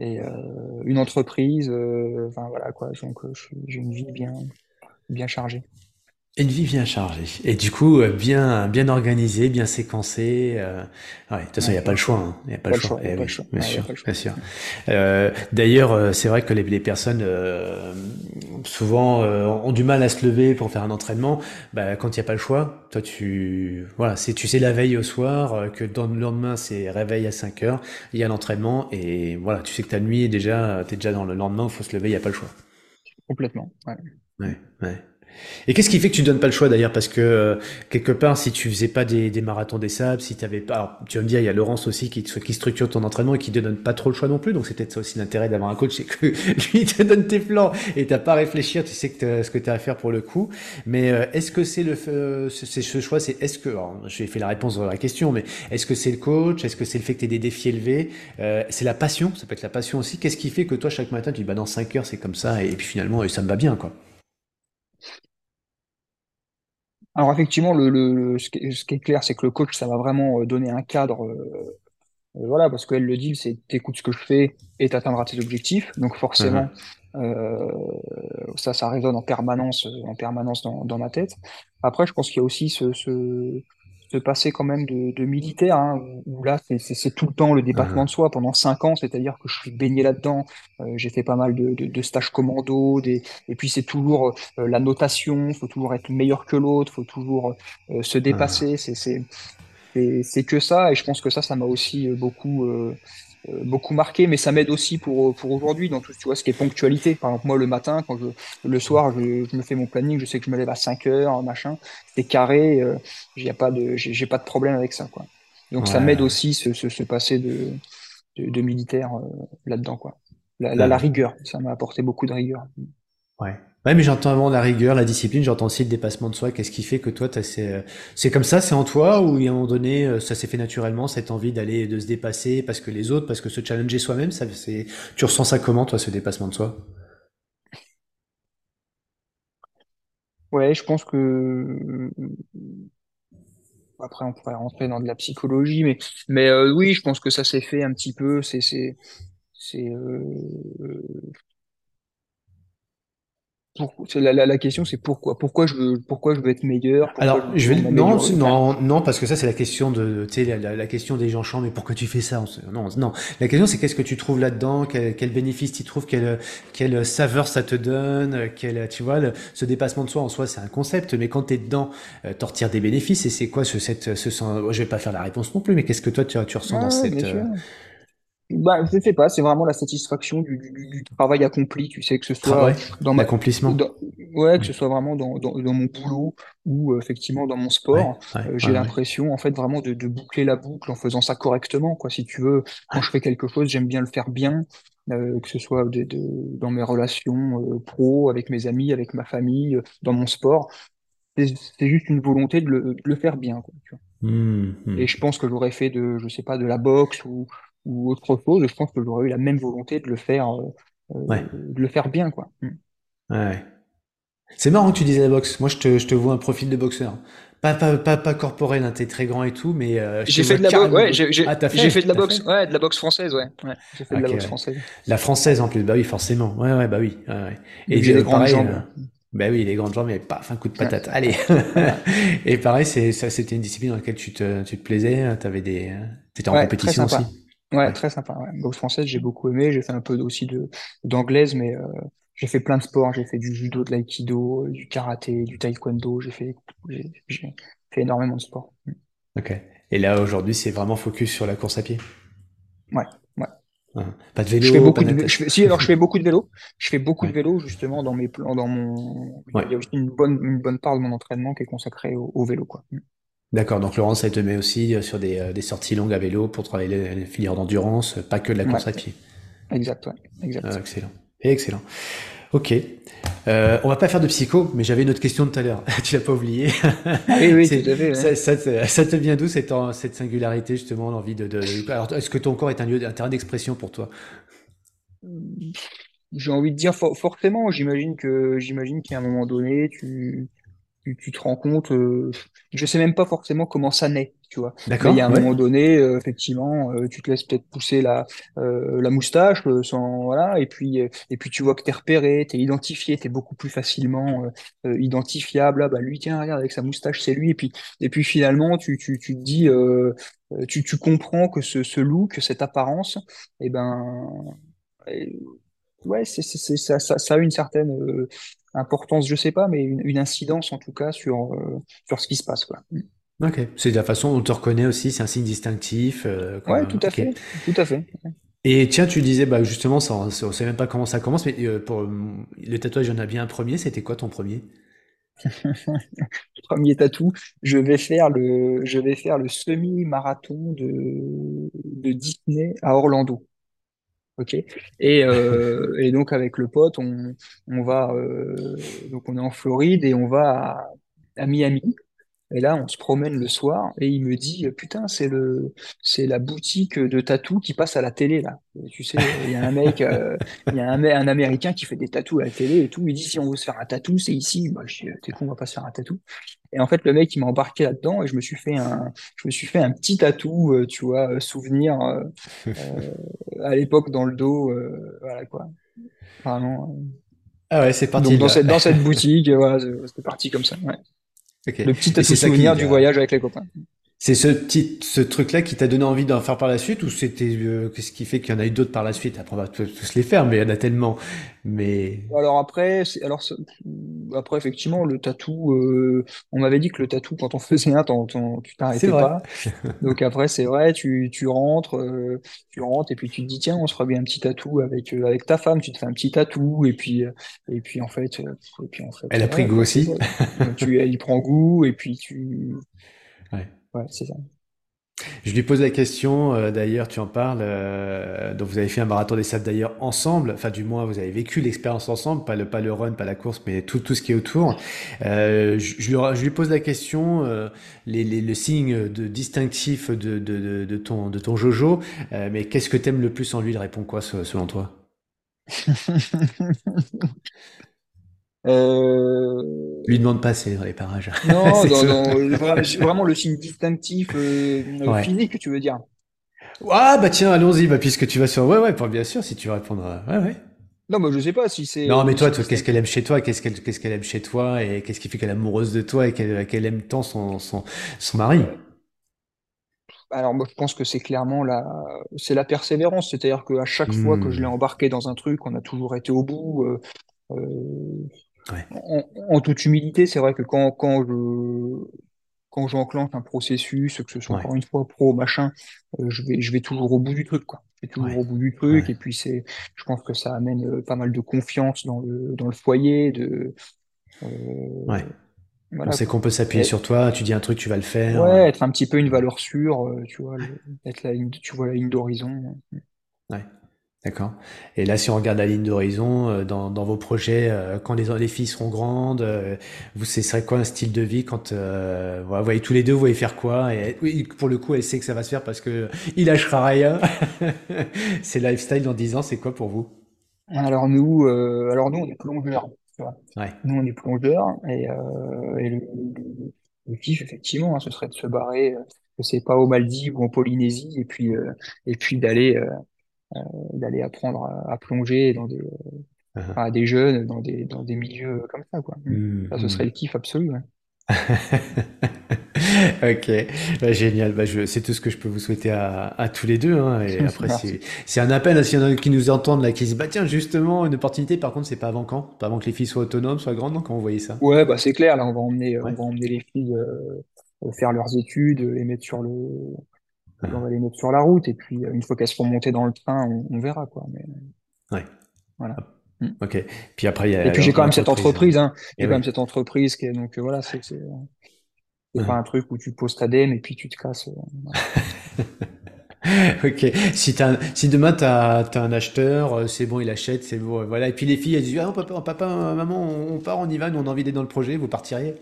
et euh, une entreprise, euh, enfin voilà quoi. Donc j'ai une vie bien, bien chargée. Une vie bien chargée. Et du coup, euh, bien, bien organisée, bien séquencée. euh, ouais, de toute façon, il n'y a Ouais, pas le choix. hein. Il n'y a pas pas le choix. choix, y a pas oui, le choix. bien Ouais, sûr, bien sûr. Euh, d'ailleurs, euh, c'est vrai que les, les personnes euh, souvent euh, ont du mal à se lever pour faire un entraînement. Bah, quand il n'y a pas le choix, toi, tu, voilà, c'est, tu sais la veille au soir que dans le lendemain, c'est réveil à 5 heures, il y a l'entraînement et voilà, tu sais que ta nuit est déjà, t'es déjà dans le lendemain, il faut se lever, il n'y a pas le choix. Complètement. Ouais. Ouais, ouais. Et qu'est-ce qui fait que tu donnes pas le choix d'ailleurs? Parce que euh, quelque part, si tu faisais pas des, des marathons des sables, si t'avais pas, alors, tu vas me dire, il y a Laurence aussi qui, qui structure ton entraînement et qui te donne pas trop le choix non plus. Donc c'est peut-être ça aussi l'intérêt d'avoir un coach, c'est que lui te donne tes plans et t'as pas à réfléchir, tu sais que ce que tu as à faire pour le coup. Mais euh, est-ce que c'est le, euh, ce, c'est ce choix, c'est est-ce que, j'ai fait la réponse dans la question, mais est-ce que c'est le coach, est-ce que c'est le fait que tu des défis élevés, Euh, c'est la passion, ça peut être la passion aussi. Qu'est-ce qui fait que toi chaque matin tu dis bah dans 5 heures c'est comme ça et puis finalement ça me va bien quoi. Alors effectivement, le, le, le- ce qui est, ce qui est clair, c'est que le coach, ça va vraiment euh, donner un cadre. euh, euh, voilà, parce qu'elle le dit, c'est t'écoutes ce que je fais et t'atteindras tes objectifs. Donc forcément, Mhm. euh, ça, ça résonne en permanence, en permanence dans, dans ma tête. Après, je pense qu'il y a aussi ce, ce, ce passé quand même de, de militaire, hein, où, où là, c'est tout le temps le dépassement Mhm. de soi pendant cinq ans, c'est-à-dire que je suis baigné là-dedans. Euh, j'ai fait pas mal de, de, de stages commando, des, et puis c'est toujours euh, la notation, faut toujours être meilleur que l'autre, faut toujours euh, se dépasser. C'est que ça, et je pense que ça, ça m'a aussi beaucoup beaucoup marqué, mais ça m'aide aussi pour, pour aujourd'hui dans tout tu vois, ce qui est ponctualité. Par exemple, moi, le matin, quand je, le soir, je, je me fais mon planning, je sais que je me lève à 5 heures, machin, c'est carré, euh, j'ai pas de, j'ai j'ai pas de problème avec ça, quoi. Donc, ça m'aide aussi, ce, ce, ce passé de, de, de militaire euh, là-dedans, quoi. La, la, rigueur, ça m'a apporté beaucoup de rigueur. Ouais. Ouais, mais j'entends vraiment la rigueur, la discipline, j'entends aussi le dépassement de soi. Qu'est-ce qui fait que toi, t'as c'est, euh, c'est comme ça, c'est en toi, ou à un moment donné, euh, ça s'est fait naturellement, cette envie d'aller, de se dépasser parce que les autres, parce que se challenger soi-même, ça, c'est, tu ressens ça comment, toi, ce dépassement de soi? Ouais, je pense que euh, après on pourrait rentrer dans de la psychologie, mais mais euh, oui, je pense que ça s'est fait un petit peu. C'est c'est c'est euh, pour, la, la, la question, c'est pourquoi? Pourquoi je veux, pourquoi je veux être meilleur? Alors, je vais, non, non, non, parce que ça, c'est la question de, tu sais, la, la- question des gens chants, mais pourquoi tu fais ça? Non, non. La question, c'est qu'est-ce que tu trouves là-dedans? Quel, quel bénéfice tu trouves? Quelle, quelle saveur ça te donne? Quel, tu vois, le- ce dépassement de soi en soi, c'est un concept, mais quand t'es dedans, euh, t'en retires des bénéfices, et c'est quoi ce, cette, ce, sens- je vais pas faire la réponse non plus, mais qu'est-ce que toi, tu, tu ressens dans ouais, bien cette, euh, Bah, je sais pas, c'est vraiment la satisfaction du, du, du travail accompli. Tu sais que ce soit dans ma, l'accomplissement? dans, ouais, que ce soit vraiment dans, dans, dans mon boulot ou euh, effectivement dans mon sport, ouais, euh, j'ai l'impression en fait vraiment de, de boucler la boucle en faisant ça correctement, quoi. Si tu veux, quand je fais quelque chose, j'aime bien le faire bien, euh, que ce soit de, de- dans mes relations euh, pro, avec mes amis, avec ma famille, dans mon sport. C'est juste une volonté de le, de le faire bien, quoi, tu vois. Hmm, Et je pense que j'aurais fait de, je sais pas, de la boxe ou, ou autre chose, je pense que j'aurais eu la même volonté de le faire, euh, Ouais, euh, de le faire bien, quoi. Mm. ouais. C'est marrant que tu disais la boxe. Moi, je te, je te vois un profil de boxeur. Pas, pas, pas, pas corporel, hein, t'es très grand et tout, mais euh, J'ai fait de la boxe, carrément ouais, boxe. j'ai fait de la boxe, ouais, de la boxe française, ouais, ouais, j'ai fait de la Ok, boxe ouais. française. La française en plus, bah oui, forcément. Ouais, ouais, bah oui. ouais, Et j'ai des euh, grandes pareil, jambes, euh, bah oui, les grandes jambes, mais paf, un coup de Ouais, patate. Allez. Et pareil, c'est ça, c'était une discipline dans laquelle tu te, tu te plaisais. T'avais des, t'étais en Ouais, très compétition sympa. aussi. Ouais, Ouais. très sympa. Ouais. Boxe française, j'ai beaucoup aimé. J'ai fait un peu aussi de d'anglaise, mais euh, j'ai fait plein de sports. J'ai fait du judo, de l'aïkido, euh, du karaté, du taekwondo. J'ai fait, j'ai fait énormément de sports. Mm. Ok. Et là, aujourd'hui, c'est vraiment focus sur la course à pied? Ouais, ouais. Hein. Pas de Je fais vélo, beaucoup de de, je fais, si alors je fais beaucoup de vélo. Je fais beaucoup de vélo justement dans mes plans, dans mon. Ouais. Il y a aussi une bonne, une bonne part de mon entraînement qui est consacrée au, au vélo, quoi. D'accord. Donc, Laurence, elle te met aussi euh, sur des, euh, des sorties longues à vélo pour travailler les, filières d'endurance, euh, pas que de la Ouais, course à pied. exact, ouais, Ah, exact. excellent. Excellent. Ok. Euh, on va pas faire de psycho, mais j'avais une autre question de tout à l'heure. Tu l'as pas oublié. Oui, oui, C'est, tout à fait. Ouais. ça, ça, te ça te vient d'où cette, singularité justement, l'envie de, de... Alors, est-ce que ton corps est un lieu, un terrain d'expression pour toi? J'ai envie de dire for- forcément. J'imagine que, j'imagine qu'à un moment donné, tu tu, tu te rends compte, euh, je sais même pas forcément comment ça naît, tu vois. Mais il y a D'accord? un Ouais. moment donné, euh, effectivement, euh, tu te laisses peut-être pousser la, euh, la moustache, euh, sans, voilà, et puis, euh, et puis tu vois que t'es repéré, t'es identifié, t'es beaucoup plus facilement identifiable. Ah bah lui, tiens, regarde avec sa moustache, c'est lui. Et puis, et puis finalement, tu, tu, tu te dis, tu, tu comprends que ce, ce look, cette apparence, eh ben, ouais, c'est, c'est, c'est- ça, ça, ça a une certaine euh, importance, je sais pas, mais une, une incidence en tout cas sur, euh, sur ce qui se passe, quoi. Ok. C'est de la façon dont on te reconnaît aussi, c'est un signe distinctif, euh, Ouais, tout à fait, tout à fait. Et tiens, tu disais, bah justement, ça, on, on sait même pas comment ça commence, mais euh, pour euh, le tatouage, il y en a bien un premier. C'était quoi ton premier? Premier tatou, je vais faire le, je vais faire le semi-marathon de, de Disney à Orlando. Ok. Et, euh, et donc avec le pote, on, on va, euh, donc on est en Floride et on va à, Miami. Et là, on se promène le soir et il me dit, putain, c'est le, c'est la boutique de tatou qui passe à la télé là. Tu sais, il y a un mec, euh, il y a un, un Américain qui fait des tatous à la télé et tout. Il dit, si on veut se faire un tatou, c'est ici. Bah, je dis, t'es con, on va pas se faire un tatou. Et en fait, le mec, il m'a embarqué là-dedans et je me suis fait un, je me suis fait un petit tatou, euh, tu vois, euh, souvenir euh, euh, à l'époque dans le dos, euh, voilà quoi. Vraiment. Ah ouais, c'est parti Donc dans cette, dans cette boutique, voilà, c'est- c'était parti comme ça. Ouais. Ok. Le petit tatou souvenir du voyage avec les copains. C'est ce petit, ce truc-là qui t'a donné envie d'en faire par la suite, ou c'était, euh, qu'est-ce qui fait qu'il y en a eu d'autres par la suite? Après, on va tous les faire, mais il y en a tellement. Mais, Alors après, alors après effectivement le tatou, euh, on m'avait dit que le tatou quand on faisait un, t'en- t'en- tu t'arrêtais pas. Donc après c'est vrai, tu, tu rentres, euh, tu rentres et puis tu te dis tiens on se fera bien un petit tatou avec avec ta femme, tu te fais un petit tatou et puis et puis en fait et puis en fait Elle a pris ouais goût aussi. tu elle y prend goût et puis tu Ouais. Ouais c'est ça. Je lui pose la question, euh, d'ailleurs, tu en parles, euh, donc vous avez fait un marathon des sables d'ailleurs ensemble, enfin du moins vous avez vécu l'expérience ensemble, pas le, pas le run, pas la course, mais tout, tout ce qui est autour. Euh, je, je lui, je lui pose la question, les, les, le signe de distinctif de, de, de, ton, de ton Jojo, mais qu'est-ce que t'aimes le plus en lui? Il répond quoi se- selon toi? Euh, Lui demande pas, c'est dans les parages. non, dans, vra- vraiment le signe distinctif euh, euh, Ouais. physique, tu veux dire. Ah bah tiens, allons-y, bah puisque tu vas sur... Ouais, ouais, bien sûr, si tu veux répondre... à- Ouais, ouais. Non, mais je sais pas si c'est Non, euh, mais toi, qu'est-ce qu'elle aime chez toi? Qu'est-ce qu'elle, qu'est-ce qu'elle aime chez toi? Et qu'est-ce qui fait qu'elle est amoureuse de toi et qu'elle, aime tant son, son, son mari? Alors moi je pense que c'est clairement la c'est la persévérance, c'est-à-dire qu'à chaque fois que je l'ai Hmm. embarqué dans un truc, on a toujours été au bout. euh, euh, Ouais, en, en toute humilité, c'est vrai que quand quand je quand j'enclenche un processus, que ce soit ouais, encore une fois pro machin, euh, je vais je vais toujours au bout du truc quoi. Je vais toujours ouais, au bout du ouais. truc et puis c'est je pense que ça amène euh, pas mal de confiance dans le dans le foyer, de ouais. Voilà. On sait qu'on peut s'appuyer sur toi, tu dis un truc, tu vas le faire. Ouais, être un petit peu une valeur sûre, tu vois, être la ligne, tu vois la ligne d'horizon. Ouais. D'accord. Et là, si on regarde la ligne d'horizon, euh, dans, dans, vos projets, euh, quand les, les filles seront grandes, euh, vous, ce serait quoi un style de vie quand vous voyez tous les deux, vous voyez faire quoi Et oui, pour le coup, elle sait que ça va se faire parce que il lâchera rien. c'est lifestyle dans 10 ans, c'est quoi pour vous? Alors nous, alors nous, on est plongeurs. Tu vois. Ouais. Nous, on est plongeurs et, et le, le, kiff, effectivement, hein, ce serait de se barrer, je sais pas, aux Maldives ou en Polynésie, et puis et puis d'aller euh, d'aller apprendre à, plonger dans des, uh-huh. à des jeunes dans des, dans des milieux comme ça, quoi. Mmh, ça, ce serait mmh. le kiff absolu. ok, bah, génial. Bah, c'est tout ce que je peux vous souhaiter à, à tous les deux. Hein. Et après, c'est un appel à ceux qui nous entendent là, qui se disent bah tiens justement une opportunité. Par contre, c'est pas avant quand? Pas avant que les filles soient autonomes, soient grandes. quand vous voyez ça? Ouais, bah c'est clair. Là, on va emmener, on va emmener les filles euh, faire leurs études, les mettre sur le on va les mettre sur la route et puis euh, une fois qu'elles seront montées dans le train, on, verra quoi. Mais ouais. Voilà. Ah. Mm. Ok. Puis après, il y a et puis j'ai quand même cette entreprise, hein. J'ai quand même cette entreprise qui est donc euh, voilà, c'est c'est pas un truc où tu poses ta dème et puis tu te casses. Euh, ok. Si, as, si demain tu as, un acheteur, c'est bon, il achète, c'est bon, voilà. Et puis les filles, elles disent ah, papa, papa, maman, on part, on y va, nous on a envie d'être dans le projet, vous partiriez?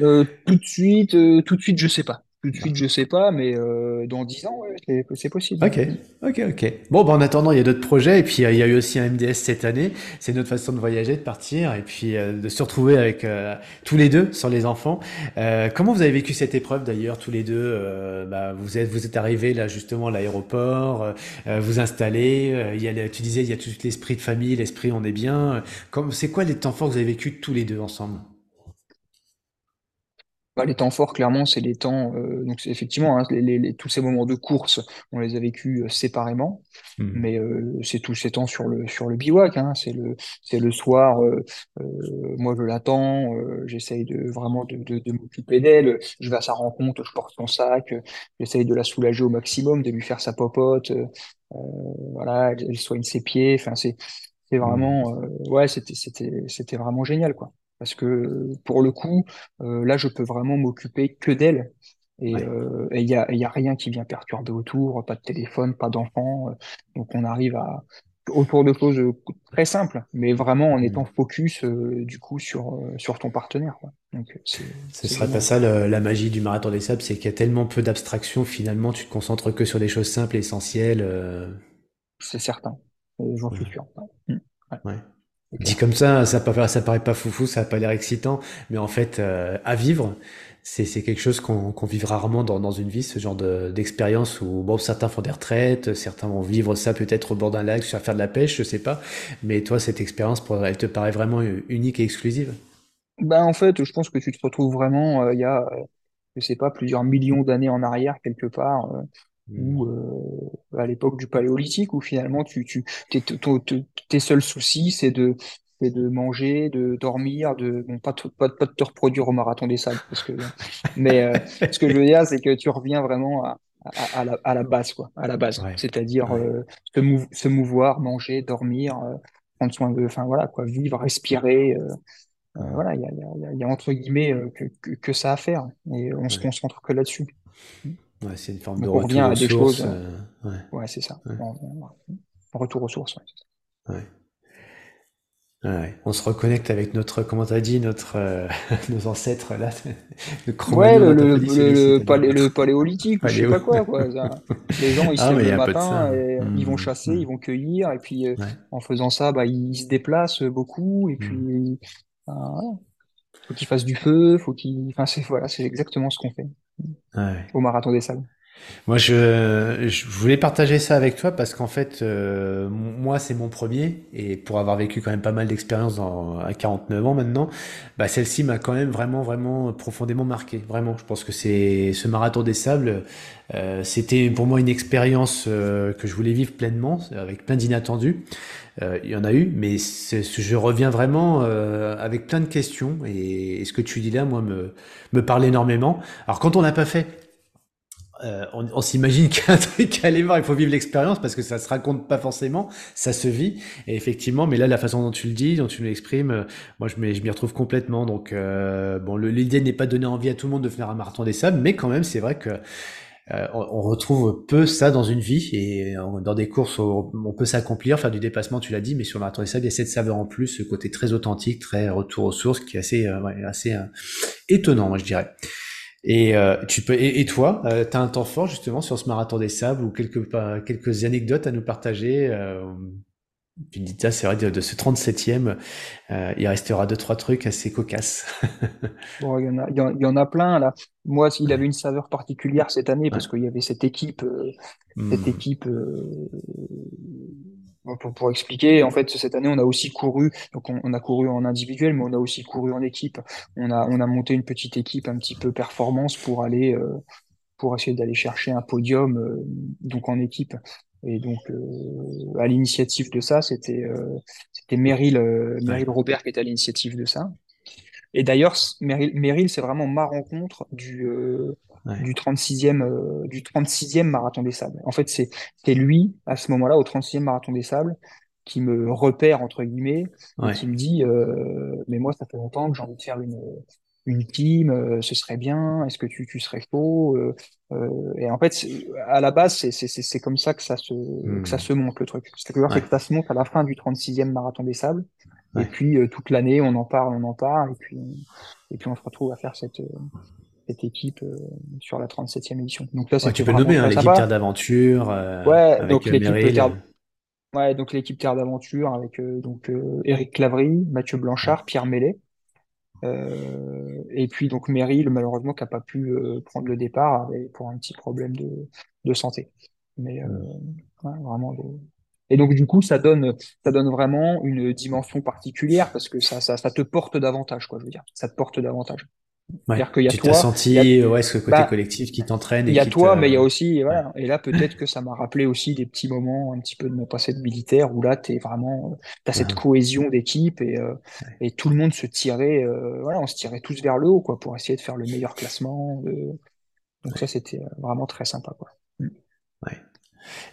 Euh, Tout de suite, tout de suite, je sais pas. Tout de suite, je sais pas, mais euh, dans 10 ans, ouais, c'est possible. Ok, ok, ok. Bon, bah, en attendant, il y a d'autres projets, et puis il y a eu aussi un MDS cette année. C'est notre façon de voyager, de partir, et puis euh, de se retrouver avec euh, tous les deux sur les enfants. comment vous avez vécu cette épreuve d'ailleurs, tous les deux bah, Vous êtes, vous êtes arrivés là justement à l'aéroport, vous installez. il y a, tu disais, il y a tout l'esprit de famille, l'esprit on est bien. C'est quoi les temps forts que vous avez vécu tous les deux ensemble? Bah, les temps forts, clairement, c'est les temps. Euh, donc, effectivement, hein, les, les, tous ces moments de course, on les a vécus euh, séparément, mmh. mais euh, c'est tous ces temps sur le sur le bivouac. Hein, c'est le c'est le soir. Euh, euh, moi, je l'attends. j'essaye de vraiment de, de, de m'occuper d'elle. Je vais à sa rencontre. Je porte son sac. j'essaye de la soulager au maximum, de lui faire sa popote. voilà, elle, elle soigne ses pieds. Enfin, c'est c'est mmh. vraiment. ouais, c'était c'était c'était vraiment génial, quoi parce que pour le coup, euh, là, je peux vraiment m'occuper que d'elle. Et il euh, y, a, y a rien qui vient perturber autour, pas de téléphone, pas d'enfant. Euh, donc on arrive à autour de choses très simples, mais vraiment en étant focus du coup sur sur ton partenaire. Quoi. Donc ce serait pas ça la magie du marathon des sables, c'est qu'il y a tellement peu d'abstraction finalement, tu te concentres que sur des choses simples, et essentielles. C'est certain, j'en suis sûr. Ouais. Dit comme ça, ça paraît, paraît pas foufou, ça a pas l'air excitant, mais en fait, euh, à vivre, c'est quelque chose qu'on qu'on vit rarement dans, une vie, ce genre d'expérience où bon, certains font des retraites, certains vont vivre ça peut-être au bord d'un lac, sur faire de la pêche, je sais pas. Mais toi, cette expérience, elle te paraît vraiment unique et exclusive? Ben en fait, je pense que tu te retrouves vraiment, euh, il y a, euh, je sais pas, plusieurs millions d'années en arrière quelque part. Mmh. ou à l'époque du paléolithique où finalement tu, tu tes, tes seuls soucis c'est de c'est de manger, de dormir, de bon, pas, de, pas, pas de te reproduire au marathon des sables parce que mais euh, ce que je veux dire c'est que tu reviens vraiment à, à, à, la, à la base quoi, à la base, c'est-à-dire euh, se, mou se, mouvoir, manger, dormir, euh, prendre soin de, enfin voilà quoi, vivre, respirer. voilà, il y a, y, a, y a, entre guillemets que, que, que, ça à faire. Et on se concentre que là-dessus. Ouais, c'est une forme de retour aux sources. Choses, euh, ouais, ouais c'est ça. Ouais. retour aux sources. Ouais. On se reconnecte avec notre, comment t'as dit, notre, euh, nos ancêtres là. Le ouais, le, le, le, palé, le, paléolithique, je sais pas quoi. quoi ça. Les gens ils se ah, lèvent le matin, et mmh, ils vont chasser, mmh. ils vont cueillir, et puis euh, en faisant ça, bah, ils se déplacent beaucoup, et puis mmh. euh, faut qu'ils fassent du feu, faut qu'ils, enfin c'est voilà, c'est exactement ce qu'on fait au marathon des salles. Moi, je, je voulais partager ça avec toi parce qu'en fait, euh, moi, c'est mon premier et pour avoir vécu quand même pas mal d'expériences à 49 ans maintenant, bah, celle-ci m'a quand même vraiment, vraiment profondément marqué. Vraiment, je pense que c'est ce marathon des sables, euh, c'était pour moi une expérience euh, que je voulais vivre pleinement, avec plein d'inattendus. Euh, il y en a eu, mais je reviens vraiment euh, avec plein de questions et, ce que tu dis là, moi, me, me parle énormément. Alors quand on n'a pas fait euh, on, s'imagine qu'il y a un truc à aller voir, il faut vivre l'expérience parce que ça se raconte pas forcément, ça se vit. Et effectivement, mais là, la façon dont tu le dis, dont tu l'exprimes, euh, moi, je m'y retrouve complètement. Donc, euh, bon, l'idée n'est pas de donner envie à tout le monde de faire un marathon des sables, mais quand même, c'est vrai que on, retrouve peu ça dans une vie et dans des courses, on, on peut s'accomplir, faire du dépassement, tu l'as dit, mais sur le marathon des sables, il y a cette saveur en plus, ce côté très authentique, très retour aux sources, qui est assez, assez étonnant, moi, je dirais. Et euh, tu peux et, toi, euh, tu as un temps fort justement sur ce marathon des sables ou quelques quelques anecdotes à nous partager. Euh, tu dis ça, c'est vrai de, ce 37e, euh, il restera deux trois trucs assez cocasses. bon, il y en a, il y en a plein là. Moi, il avait une saveur particulière cette année parce qu'il y avait cette équipe, cette hmm. équipe pour, pour, expliquer, en fait, cette année, on a aussi couru, donc on, on, a couru en individuel, mais on a aussi couru en équipe. On a, on a monté une petite équipe un petit peu performance pour aller, euh, pour essayer d'aller chercher un podium, euh, donc en équipe. Et donc, euh, à l'initiative de ça, c'était c'était Meryl, Meryl Robert qui était à l'initiative de ça. Et d'ailleurs, Meryl, Meryl c'est vraiment ma rencontre du, du 36e euh, du 36e marathon des sables. En fait, c'est lui à ce moment-là au 36e marathon des sables qui me repère entre guillemets et qui me dit euh, mais moi ça fait longtemps que j'ai envie de faire une une team, euh, ce serait bien, est-ce que tu, tu serais chaud euh, euh, Et en fait, à la base, c'est, comme ça que ça se, que ça hmm. se monte le truc. C'est-à-dire que ça se monte à la fin du 36e marathon des sables. Et puis toute l'année, on en parle, on en parle, et puis, et puis on se retrouve à faire cette, cette équipe euh, sur la 37e édition. Donc là, tu peux nommer hein, l'équipe Terre d'Aventure. Euh, ouais, donc euh, l'équipe Terre... Ouais, donc l'équipe Terre d'Aventure avec donc Eric Clavry, Mathieu Blanchard, Pierre Mellet. et puis donc Meryl, malheureusement, qui n'a pas pu prendre le départ pour un petit problème de, de santé. Mais ouais, vraiment. Et donc du coup, ça donne, ça donne vraiment une dimension particulière parce que ça, ça, ça te porte davantage, quoi. Je veux dire, ça te porte davantage. Ouais. dire qu'il y a tu senti ouais, ce côté bah, collectif qui t'entraîne. Il y a toi, mais il y a aussi voilà. Et là, peut-être que ça m'a rappelé aussi des petits moments un petit peu de mon passé de militaire où là, t'es vraiment, t'as cette cohésion d'équipe et euh, et tout le monde se tirait, euh, voilà, on se tirait tous vers le haut quoi pour essayer de faire le meilleur classement. Donc ça, c'était euh, vraiment très sympa quoi.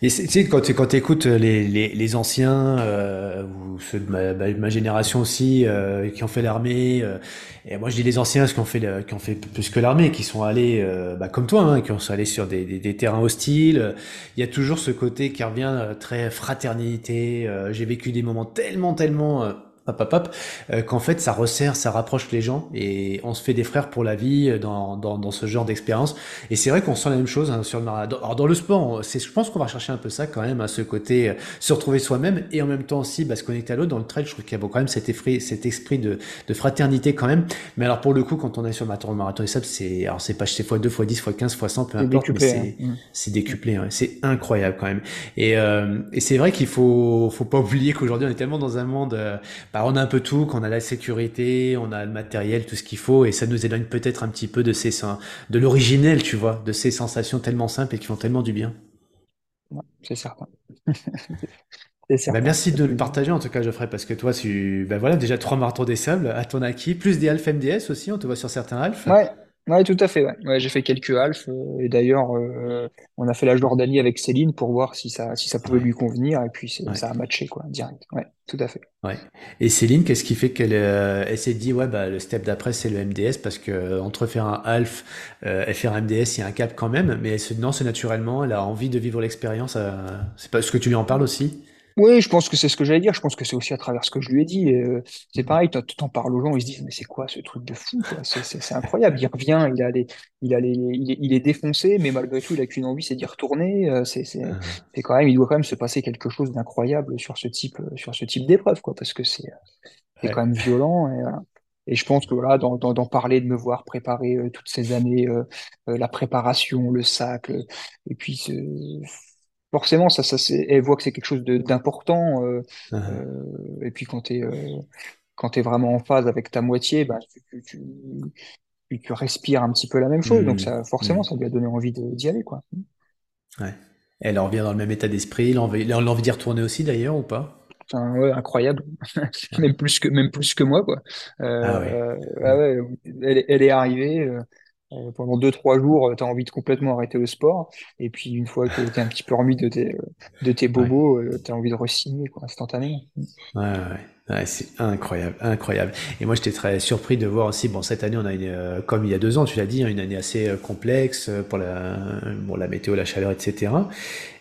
Et tu sais, quand tu écoutes les, les, les anciens, euh, ou ceux de ma, génération aussi, euh, qui ont fait l'armée, euh, et moi je dis les anciens, ceux qui ont fait, qui ont fait plus que l'armée, qui sont allés, euh, bah, comme toi, hein, qui sont allés sur des, des, des, terrains hostiles, il y a toujours ce côté qui revient euh, très fraternité, j'ai vécu des moments tellement, tellement hop, euh, qu'en fait ça resserre, ça rapproche les gens et on se fait des frères pour la vie dans, dans, dans ce genre d'expérience. Et c'est vrai qu'on sent la même chose hein, sur le marathon. Alors dans le sport, c'est, je pense qu'on va chercher un peu ça quand même, à ce côté euh, se retrouver soi-même et en même temps aussi bah, se connecter à l'autre. Dans le trail, je trouve qu'il y a quand même cet esprit, cet esprit de, de fraternité quand même. Mais alors pour le coup, quand on est sur le marathon, marathon et sable, c'est alors c'est pas c'est fois 2, fois 10, fois 15, fois 100, peu importe, mais c'est, hein. C'est décuplé. Hein. C'est incroyable quand même. Et, euh, et c'est vrai qu'il faut faut pas oublier qu'aujourd'hui on est tellement dans un monde, euh, on a un peu tout qu'on a la sécurité, on a le matériel, tout ce qu'il faut, et ça nous éloigne peut-être un petit peu de ces, de l'originel, tu vois, de ces sensations tellement simples et qui font tellement du bien. c'est certain. Bah, merci de le partager en tout cas Geoffrey parce que toi tu ben voilà déjà trois marteaux des sables à ton acquis plus des Alpha MDS aussi on te voit sur certains Alpha. Ouais Ouais, tout à fait. Ouais. Ouais, j'ai fait quelques halfs euh, et d'ailleurs, euh, on a fait la Jordanie avec Céline pour voir si ça, si ça pouvait lui convenir et puis ça a matché quoi, direct. Ouais, tout à fait. Ouais. Et Céline, qu'est-ce qui fait qu'elle euh, elle s'est dit ouais bah le step d'après c'est le MDS parce que entre faire un half et faire un MDS il y a un cap quand même, mais elle se non c'est naturellement, elle a envie de vivre l'expérience. c'est pas ce que tu lui en parles aussi? Oui, je pense que c'est ce que j'allais dire. Je pense que c'est aussi à travers ce que je lui ai dit. Euh, c'est pareil, tu en parles aux gens, ils se disent, mais c'est quoi ce truc de fou C'est incroyable. Il revient, il, a les, il, a les, il, est, il est défoncé, mais malgré tout, il a qu'une envie, c'est d'y retourner. Euh, c'est c'est quand même, il doit quand même se passer quelque chose d'incroyable sur ce type, sur ce type d'épreuve, quoi, parce que c'est quand même violent. Et, et je pense que voilà, d'en parler, de me voir préparer euh, toutes ces années, la préparation, le sac, et puis forcément, ça, ça, elle voit que c'est quelque chose d'important. Euh, uh-huh. euh, et puis quand tu es, euh, es vraiment en phase avec ta moitié, bah, tu, tu, tu, tu, respires un petit peu la même chose. Donc mmh. ça, forcément, mmh. ça lui a donné envie d'y aller. Quoi. Ouais. Elle revient dans le même état d'esprit. L'envie d'y retourner aussi d'ailleurs ou pas? Ouais, incroyable, même plus que même plus que moi quoi. Ah ouais. Euh, ouais, elle, elle, est arrivée, Euh, pendant deux, trois jours, tu as envie de complètement arrêter le sport. Et puis, une fois que tu es un petit peu remis de tes, de tes Ouais. bobos, tu as envie de re-signer, quoi, instantanément. Ouais, ouais, ouais, c'est incroyable, incroyable. Et moi, j'étais très surpris de voir aussi, bon, cette année, on a une, euh, comme il y a deux ans, tu l'as dit, hein, une année assez euh, complexe euh, pour la, bon, la météo, la chaleur, etc.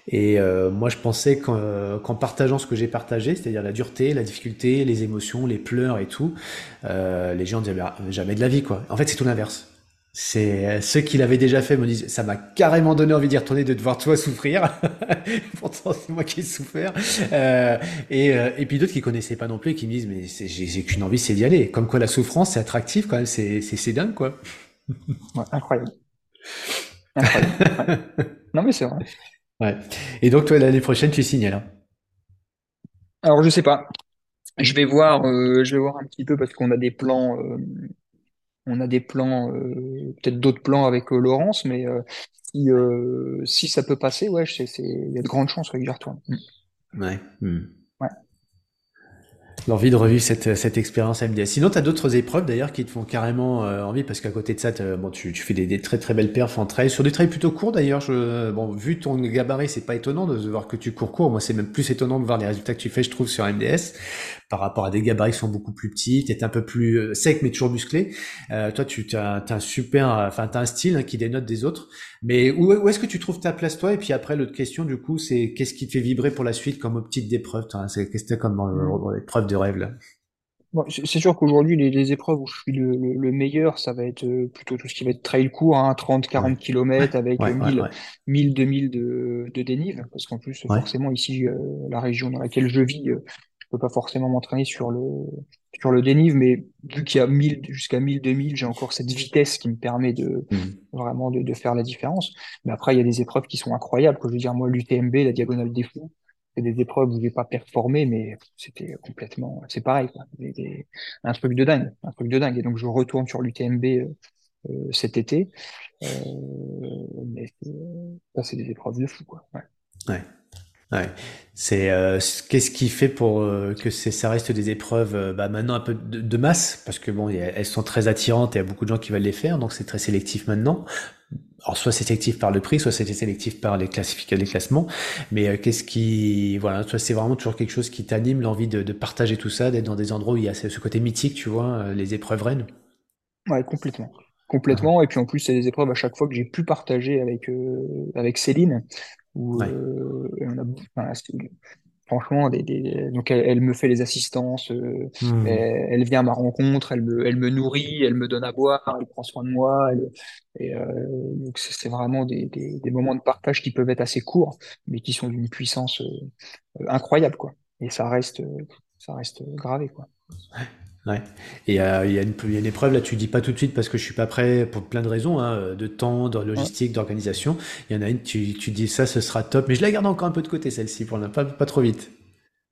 Et euh, moi, je pensais qu'en euh, qu'en partageant ce que j'ai partagé, c'est-à-dire la dureté, la difficulté, les émotions, les pleurs et tout, euh, les gens disaient, jamais de la vie, quoi. En fait, c'est tout l'inverse. C'est euh, ceux qui l'avaient déjà fait me disent, ça m'a carrément donné envie d'y retourner, de devoir toi souffrir. Pourtant, c'est moi qui ai souffert. Euh, et, euh, et puis d'autres qui connaissaient pas non plus, et qui me disent, mais c'est- j'ai j'ai qu'une envie, c'est d'y aller. Comme quoi, la souffrance, c'est attractif quand même, c'est c'est c'est dingue, quoi. Ouais, incroyable. Incroyable. Ouais. Non, mais c'est vrai. Ouais. Et donc, toi, l'année prochaine, tu signes là. Alors, je sais pas. Je vais voir, euh, je vais voir un petit peu parce qu'on a des plans, euh, on a des plans, euh, peut-être d'autres plans avec euh, Laurence, mais euh, si, ça peut passer, ouais, il y a de grandes chances ouais, que retourne. Ouais. Hmm. L'envie de revivre cette, cette expérience MDS. Sinon, tu as d'autres épreuves d'ailleurs qui te font carrément euh, envie parce qu'à côté de ça, bon, tu, tu fais des, des très très belles perfs en trail, sur des trails plutôt courts d'ailleurs. Bon, vu ton gabarit, c'est pas étonnant de voir que tu cours court. Moi, c'est même plus étonnant de voir les résultats que tu fais, je trouve, sur MDS par rapport à des gabarits qui sont beaucoup plus petits. T'es un peu plus euh, sec mais toujours musclé. Euh, toi, tu as, un super, enfin, t'as un style hein, qui dénote des autres. Mais où, où est-ce que tu trouves ta place toi? Et puis après, l'autre question du coup, c'est qu'est-ce qui te fait vibrer pour la suite comme petite d'épreuve toi, C'est qu'est-ce que comme Mm. euh, épreuve de rêve là? Bon, c'est sûr qu'aujourd'hui, les, les épreuves où je suis le, le- le meilleur, ça va être euh, plutôt tout ce qui va être trail court, hein, Ouais, 30-40 ouais, km avec ouais, euh, ouais, 1000, ouais, 1000-2000 de, de dénive, parce qu'en plus, forcément, ici, euh, la région dans laquelle je vis, euh, peux pas forcément m'entraîner sur le, sur le dénive, mais vu qu'il y a 1000, jusqu'à 1000-2000, j'ai encore cette vitesse qui me permet de Hmm. vraiment de, de faire la différence. Mais après, il y a des épreuves qui sont incroyables, quoi. Je veux dire, moi, l'UTMB, la Diagonale des Fous, c'est des épreuves où j'ai pas performé, mais c'était complètement, c'est pareil, quoi. Des- des- un truc de dingue, un truc de dingue. Et donc, je retourne sur l'UTMB euh, euh, cet été. Euh, mais c'est- ça, c'est des épreuves de fou, quoi. Ouais. ouais. Ouais, c'est euh, qu'est-ce qui fait pour euh, que ça reste des épreuves euh, bah, maintenant un peu de, de masse? Parce que bon a- elles sont très attirantes et il y a beaucoup de gens qui veulent les faire donc c'est très sélectif maintenant. Alors soit c'est sélectif par le prix, soit c'est sélectif par les classifications, les classements. Mais qu'est-ce qui voilà, toi c'est vraiment toujours quelque chose qui t'anime, l'envie de, de partager tout ça, d'être dans des endroits où il y a ce côté mythique, tu vois, les épreuves reines. Ouais, complètement. Complètement. Et puis, en plus, c'est des épreuves à chaque fois que j'ai pu partager avec, euh, avec Céline, où ouais. euh, et on a, enfin, Franchement, des, des- donc elle, elle me fait les assistances, euh, Hmm. elle, elle vient à ma rencontre, elle me, elle me nourrit, elle me donne à boire, elle prend soin de moi. elle- et euh, donc c'est vraiment des, des, moments de partage qui peuvent être assez courts, mais qui sont d'une puissance euh, incroyable, quoi. Et ça reste, ça reste gravé, quoi. Ouais. Et euh, il y a une, y a une épreuve, là tu dis pas tout de suite parce que je suis pas prêt pour plein de raisons, hein, de temps, de Ouais. logistique, d'organisation. Il y en a une, tu, tu dis ça, ce sera top, mais je la garde encore un peu de côté celle-ci pour pas, pas trop vite.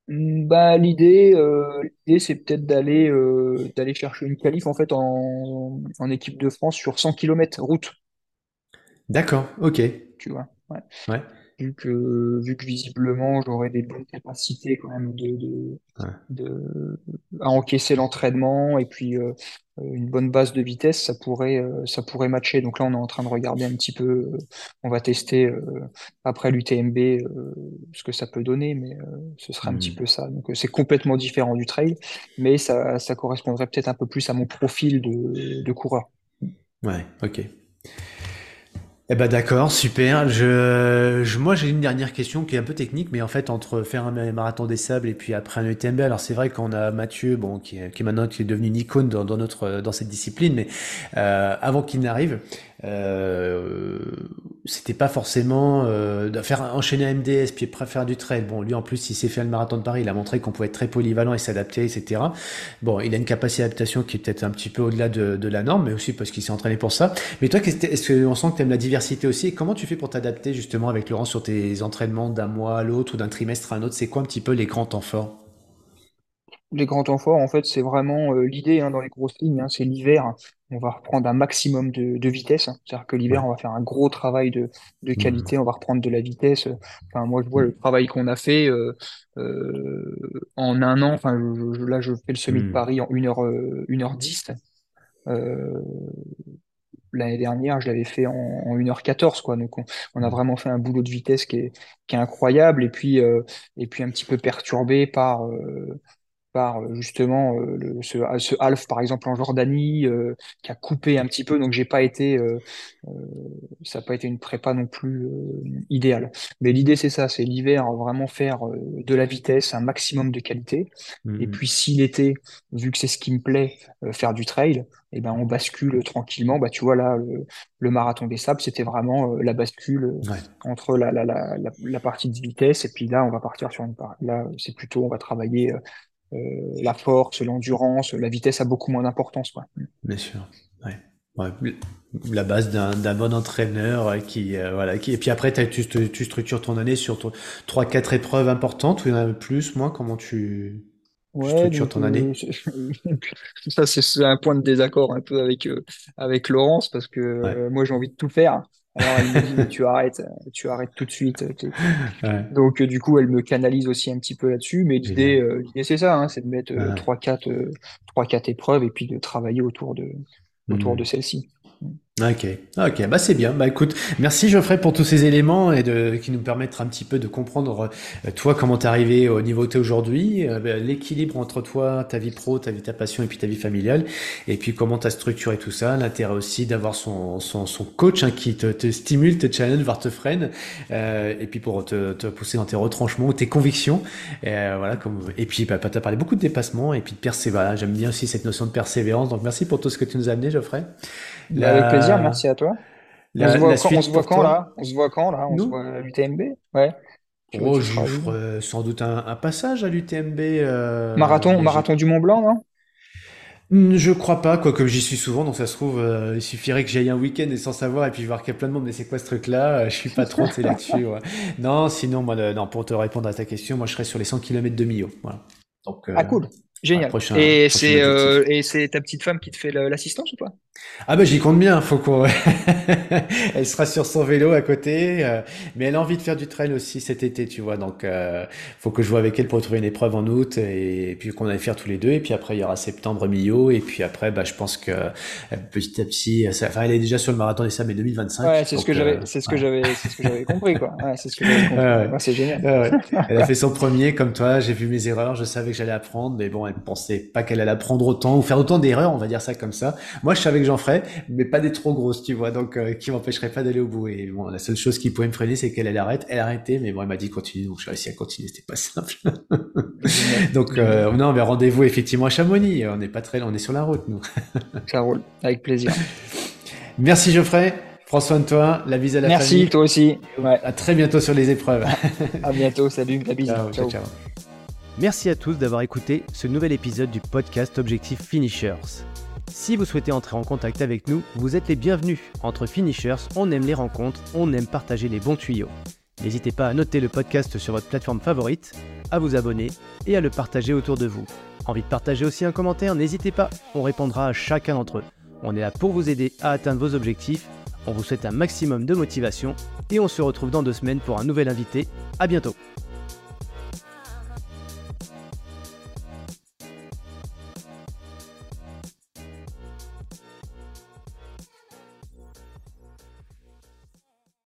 Mm, Bah l'idée, euh, l'idée c'est peut-être d'aller euh, d'aller chercher une qualif en fait en, en équipe de France sur 100 km route, D'accord, ok. tu vois. Ouais. Ouais. Vu que, vu que visiblement j'aurais des bonnes capacités quand même de, de, Ouais. de- à encaisser l'entraînement et puis euh, une bonne base de vitesse, ça pourrait, euh, ça pourrait matcher. Donc là, on est en train de regarder un petit peu, euh, on va tester après l'UTMB ce que ça peut donner, mais ce serait un petit Hmm. peu ça. Donc c'est complètement différent du trail, mais ça, ça correspondrait peut-être un peu plus à mon profil de, de coureur. Ouais, ok. Eh ben d'accord, super. Je, moi j'ai une dernière question qui est un peu technique, mais en fait entre faire un marathon des sables et puis après un UTMB, alors c'est vrai qu'on a Mathieu, bon qui est, maintenant qui est devenu une icône dans, dans notre dans cette discipline, mais euh, avant qu'il n'arrive, euh, c'était pas forcément euh, de faire enchaîner MDS puis faire du trail. Bon lui en plus il s'est fait le marathon de Paris, il a montré qu'on pouvait être très polyvalent et s'adapter, etc. Bon il a une capacité d'adaptation qui est peut-être un petit peu au-delà de, de la norme, mais aussi parce qu'il s'est entraîné pour ça. Mais toi, est-ce qu'on sent que tu aimes la diversité aussi? Et comment tu fais pour t'adapter justement avec Laurent sur tes entraînements d'un mois à l'autre ou d'un trimestre à un autre? C'est quoi un petit peu les grands temps forts? Les grands temps forts, en fait, c'est vraiment euh, l'idée hein, dans les grosses lignes. hein, c'est l'hiver. On va reprendre un maximum de, de vitesse. C'est-à-dire que l'hiver, on va faire un gros travail de, de Hmm. qualité. On va reprendre de la vitesse. Enfin, moi, je vois le travail qu'on a fait euh, euh, en un an. Enfin, je- je- là, je fais le semi de Hmm. Paris en 1h, euh, 1h10. Euh, l'année dernière, je l'avais fait en, en 1h14, quoi. Donc, on, a vraiment fait un boulot de vitesse qui est, qui est incroyable. Et puis, et puis un petit peu perturbé par, par euh, justement euh, le, ce, ce half par exemple en Jordanie euh, qui a coupé un petit peu donc j'ai pas été ça n'a pas été une prépa non plus idéale. Mais l'idée c'est ça c'est l'hiver vraiment faire de la vitesse un maximum de qualité. Et Mhm. puis si l'été vu que c'est ce qui me plaît faire du trail et ben on bascule tranquillement. Bah tu vois là le, le marathon des sables c'était vraiment la bascule Ouais, entre la, la, la, la, la partie de vitesse. Et puis là on va partir sur une là c'est plutôt on va travailler euh, la force, l'endurance, la vitesse a beaucoup moins d'importance, quoi. bien sûr. Ouais. Ouais, la base d'un bon entraîneur euh, qui euh, voilà qui et puis après tu, tu tu structures ton année sur trois quatre épreuves importantes ou il y en a plus moins? Comment tu, tu Ouais, structures ton année? euh, ça c'est c'est un point de désaccord un peu avec euh, avec Laurence parce que ouais euh, moi j'ai envie de tout faire. Alors elle me dit mais tu arrêtes, tu arrêtes tout de suite. ouais Donc euh, du coup elle me canalise aussi un petit peu là-dessus. Mais l'idée euh, l'idée c'est ça, hein, c'est de mettre euh, trois quatre trois quatre épreuves et puis de travailler autour de autour de Hmm. celle-ci. Ok, ok, bah c'est bien. Bah écoute, merci Geoffrey pour tous ces éléments et de, qui nous permettent un petit peu de comprendre euh, toi comment t'es arrivé au niveau où t'es aujourd'hui, euh, bah, l'équilibre entre toi, ta vie pro, ta vie, ta passion et puis ta vie familiale, et puis comment t'as structuré tout ça, l'intérêt aussi d'avoir son, son, son coach hein, qui te, te stimule, te challenge, voire te freine, euh, et puis pour te, te pousser dans tes retranchements ou tes convictions, et, euh, voilà. Comme, et puis bah, t'as parlé beaucoup de dépassement et puis de persévérance. J'aime bien aussi cette notion de persévérance. Donc merci pour tout ce que tu nous as amené, Geoffrey. Bah, avec plaisir, La, merci à toi. On se voit quand, on suite se voit pour quand toi? là? On se voit quand là? On se voit à l'UTMB? Ouais. Oh, où? ferai sans doute un, un passage à l'UTMB, euh, Marathon, marathon du Mont Blanc, non? Hmm, je crois pas, quoique j'y suis souvent, donc ça se trouve, euh, il suffirait que j'aille un week-end et sans savoir, et puis voir qu'il y a plein de monde, mais c'est quoi ce truc-là? Euh, je suis pas trop, là-dessus, ouais. Non, sinon, moi, non, pour te répondre à ta question, moi, je serais sur les 100 km de Millau, voilà. Donc, Ah euh, cool, génial. prochain, Et c'est euh, et c'est ta petite femme qui te fait l'assistance ou pas? Ah bah j'y compte bien, faut qu'on... Elle sera sur son vélo à côté, euh, mais elle a envie de faire du trail aussi cet été, tu vois, donc euh, faut que je vois avec elle pour trouver une épreuve en août, et, puis qu'on aille faire tous les deux, et puis après il y aura septembre, Millau, et puis après bah je pense que euh, petit à petit, ça- enfin elle est déjà sur le marathon des sables 2025, Ouais, c'est ce que j'avais, c'est ce que j'avais, c'est ce que j'avais compris quoi. Ouais, c'est ce que j'avais Ouais, compris. ouais. Ouais, c'est génial. Elle a fait son premier comme toi, j'ai vu mes erreurs, je savais que j'allais apprendre, mais bon, elle pensait pas qu'elle allait apprendre autant ou faire autant d'erreurs, on va dire ça comme ça. Moi, je savais que j'en ferais, mais pas des trop grosses, tu vois, donc euh, qui m'empêcherait pas d'aller au bout. Et bon, la seule chose qui pouvait me freiner, c'est qu'elle elle arrête, elle a arrêté, mais bon, elle m'a dit continue, donc j'ai réussi à continuer, c'était pas simple. Donc euh, non, mais rendez-vous effectivement à Chamonix, on n'est pas très, on est sur la route, nous. Ça roule, avec plaisir. Merci Geoffrey, prends soin de toi, la bise à la Merci, famille, toi aussi. Ouais, à très bientôt sur les épreuves. à bientôt. Salut, la bise. Ciao. ciao. Merci à tous d'avoir écouté ce nouvel épisode du podcast Objectif Finishers. Si vous souhaitez entrer en contact avec nous, vous êtes les bienvenus. Entre finishers, on aime les rencontres, on aime partager les bons tuyaux. N'hésitez pas à noter le podcast sur votre plateforme favorite, à vous abonner et à le partager autour de vous. Envie de partager aussi un commentaire N'hésitez pas, on répondra à chacun d'entre eux. On est là pour vous aider à atteindre vos objectifs. On vous souhaite un maximum de motivation et on se retrouve dans deux semaines pour un nouvel invité. À bientôt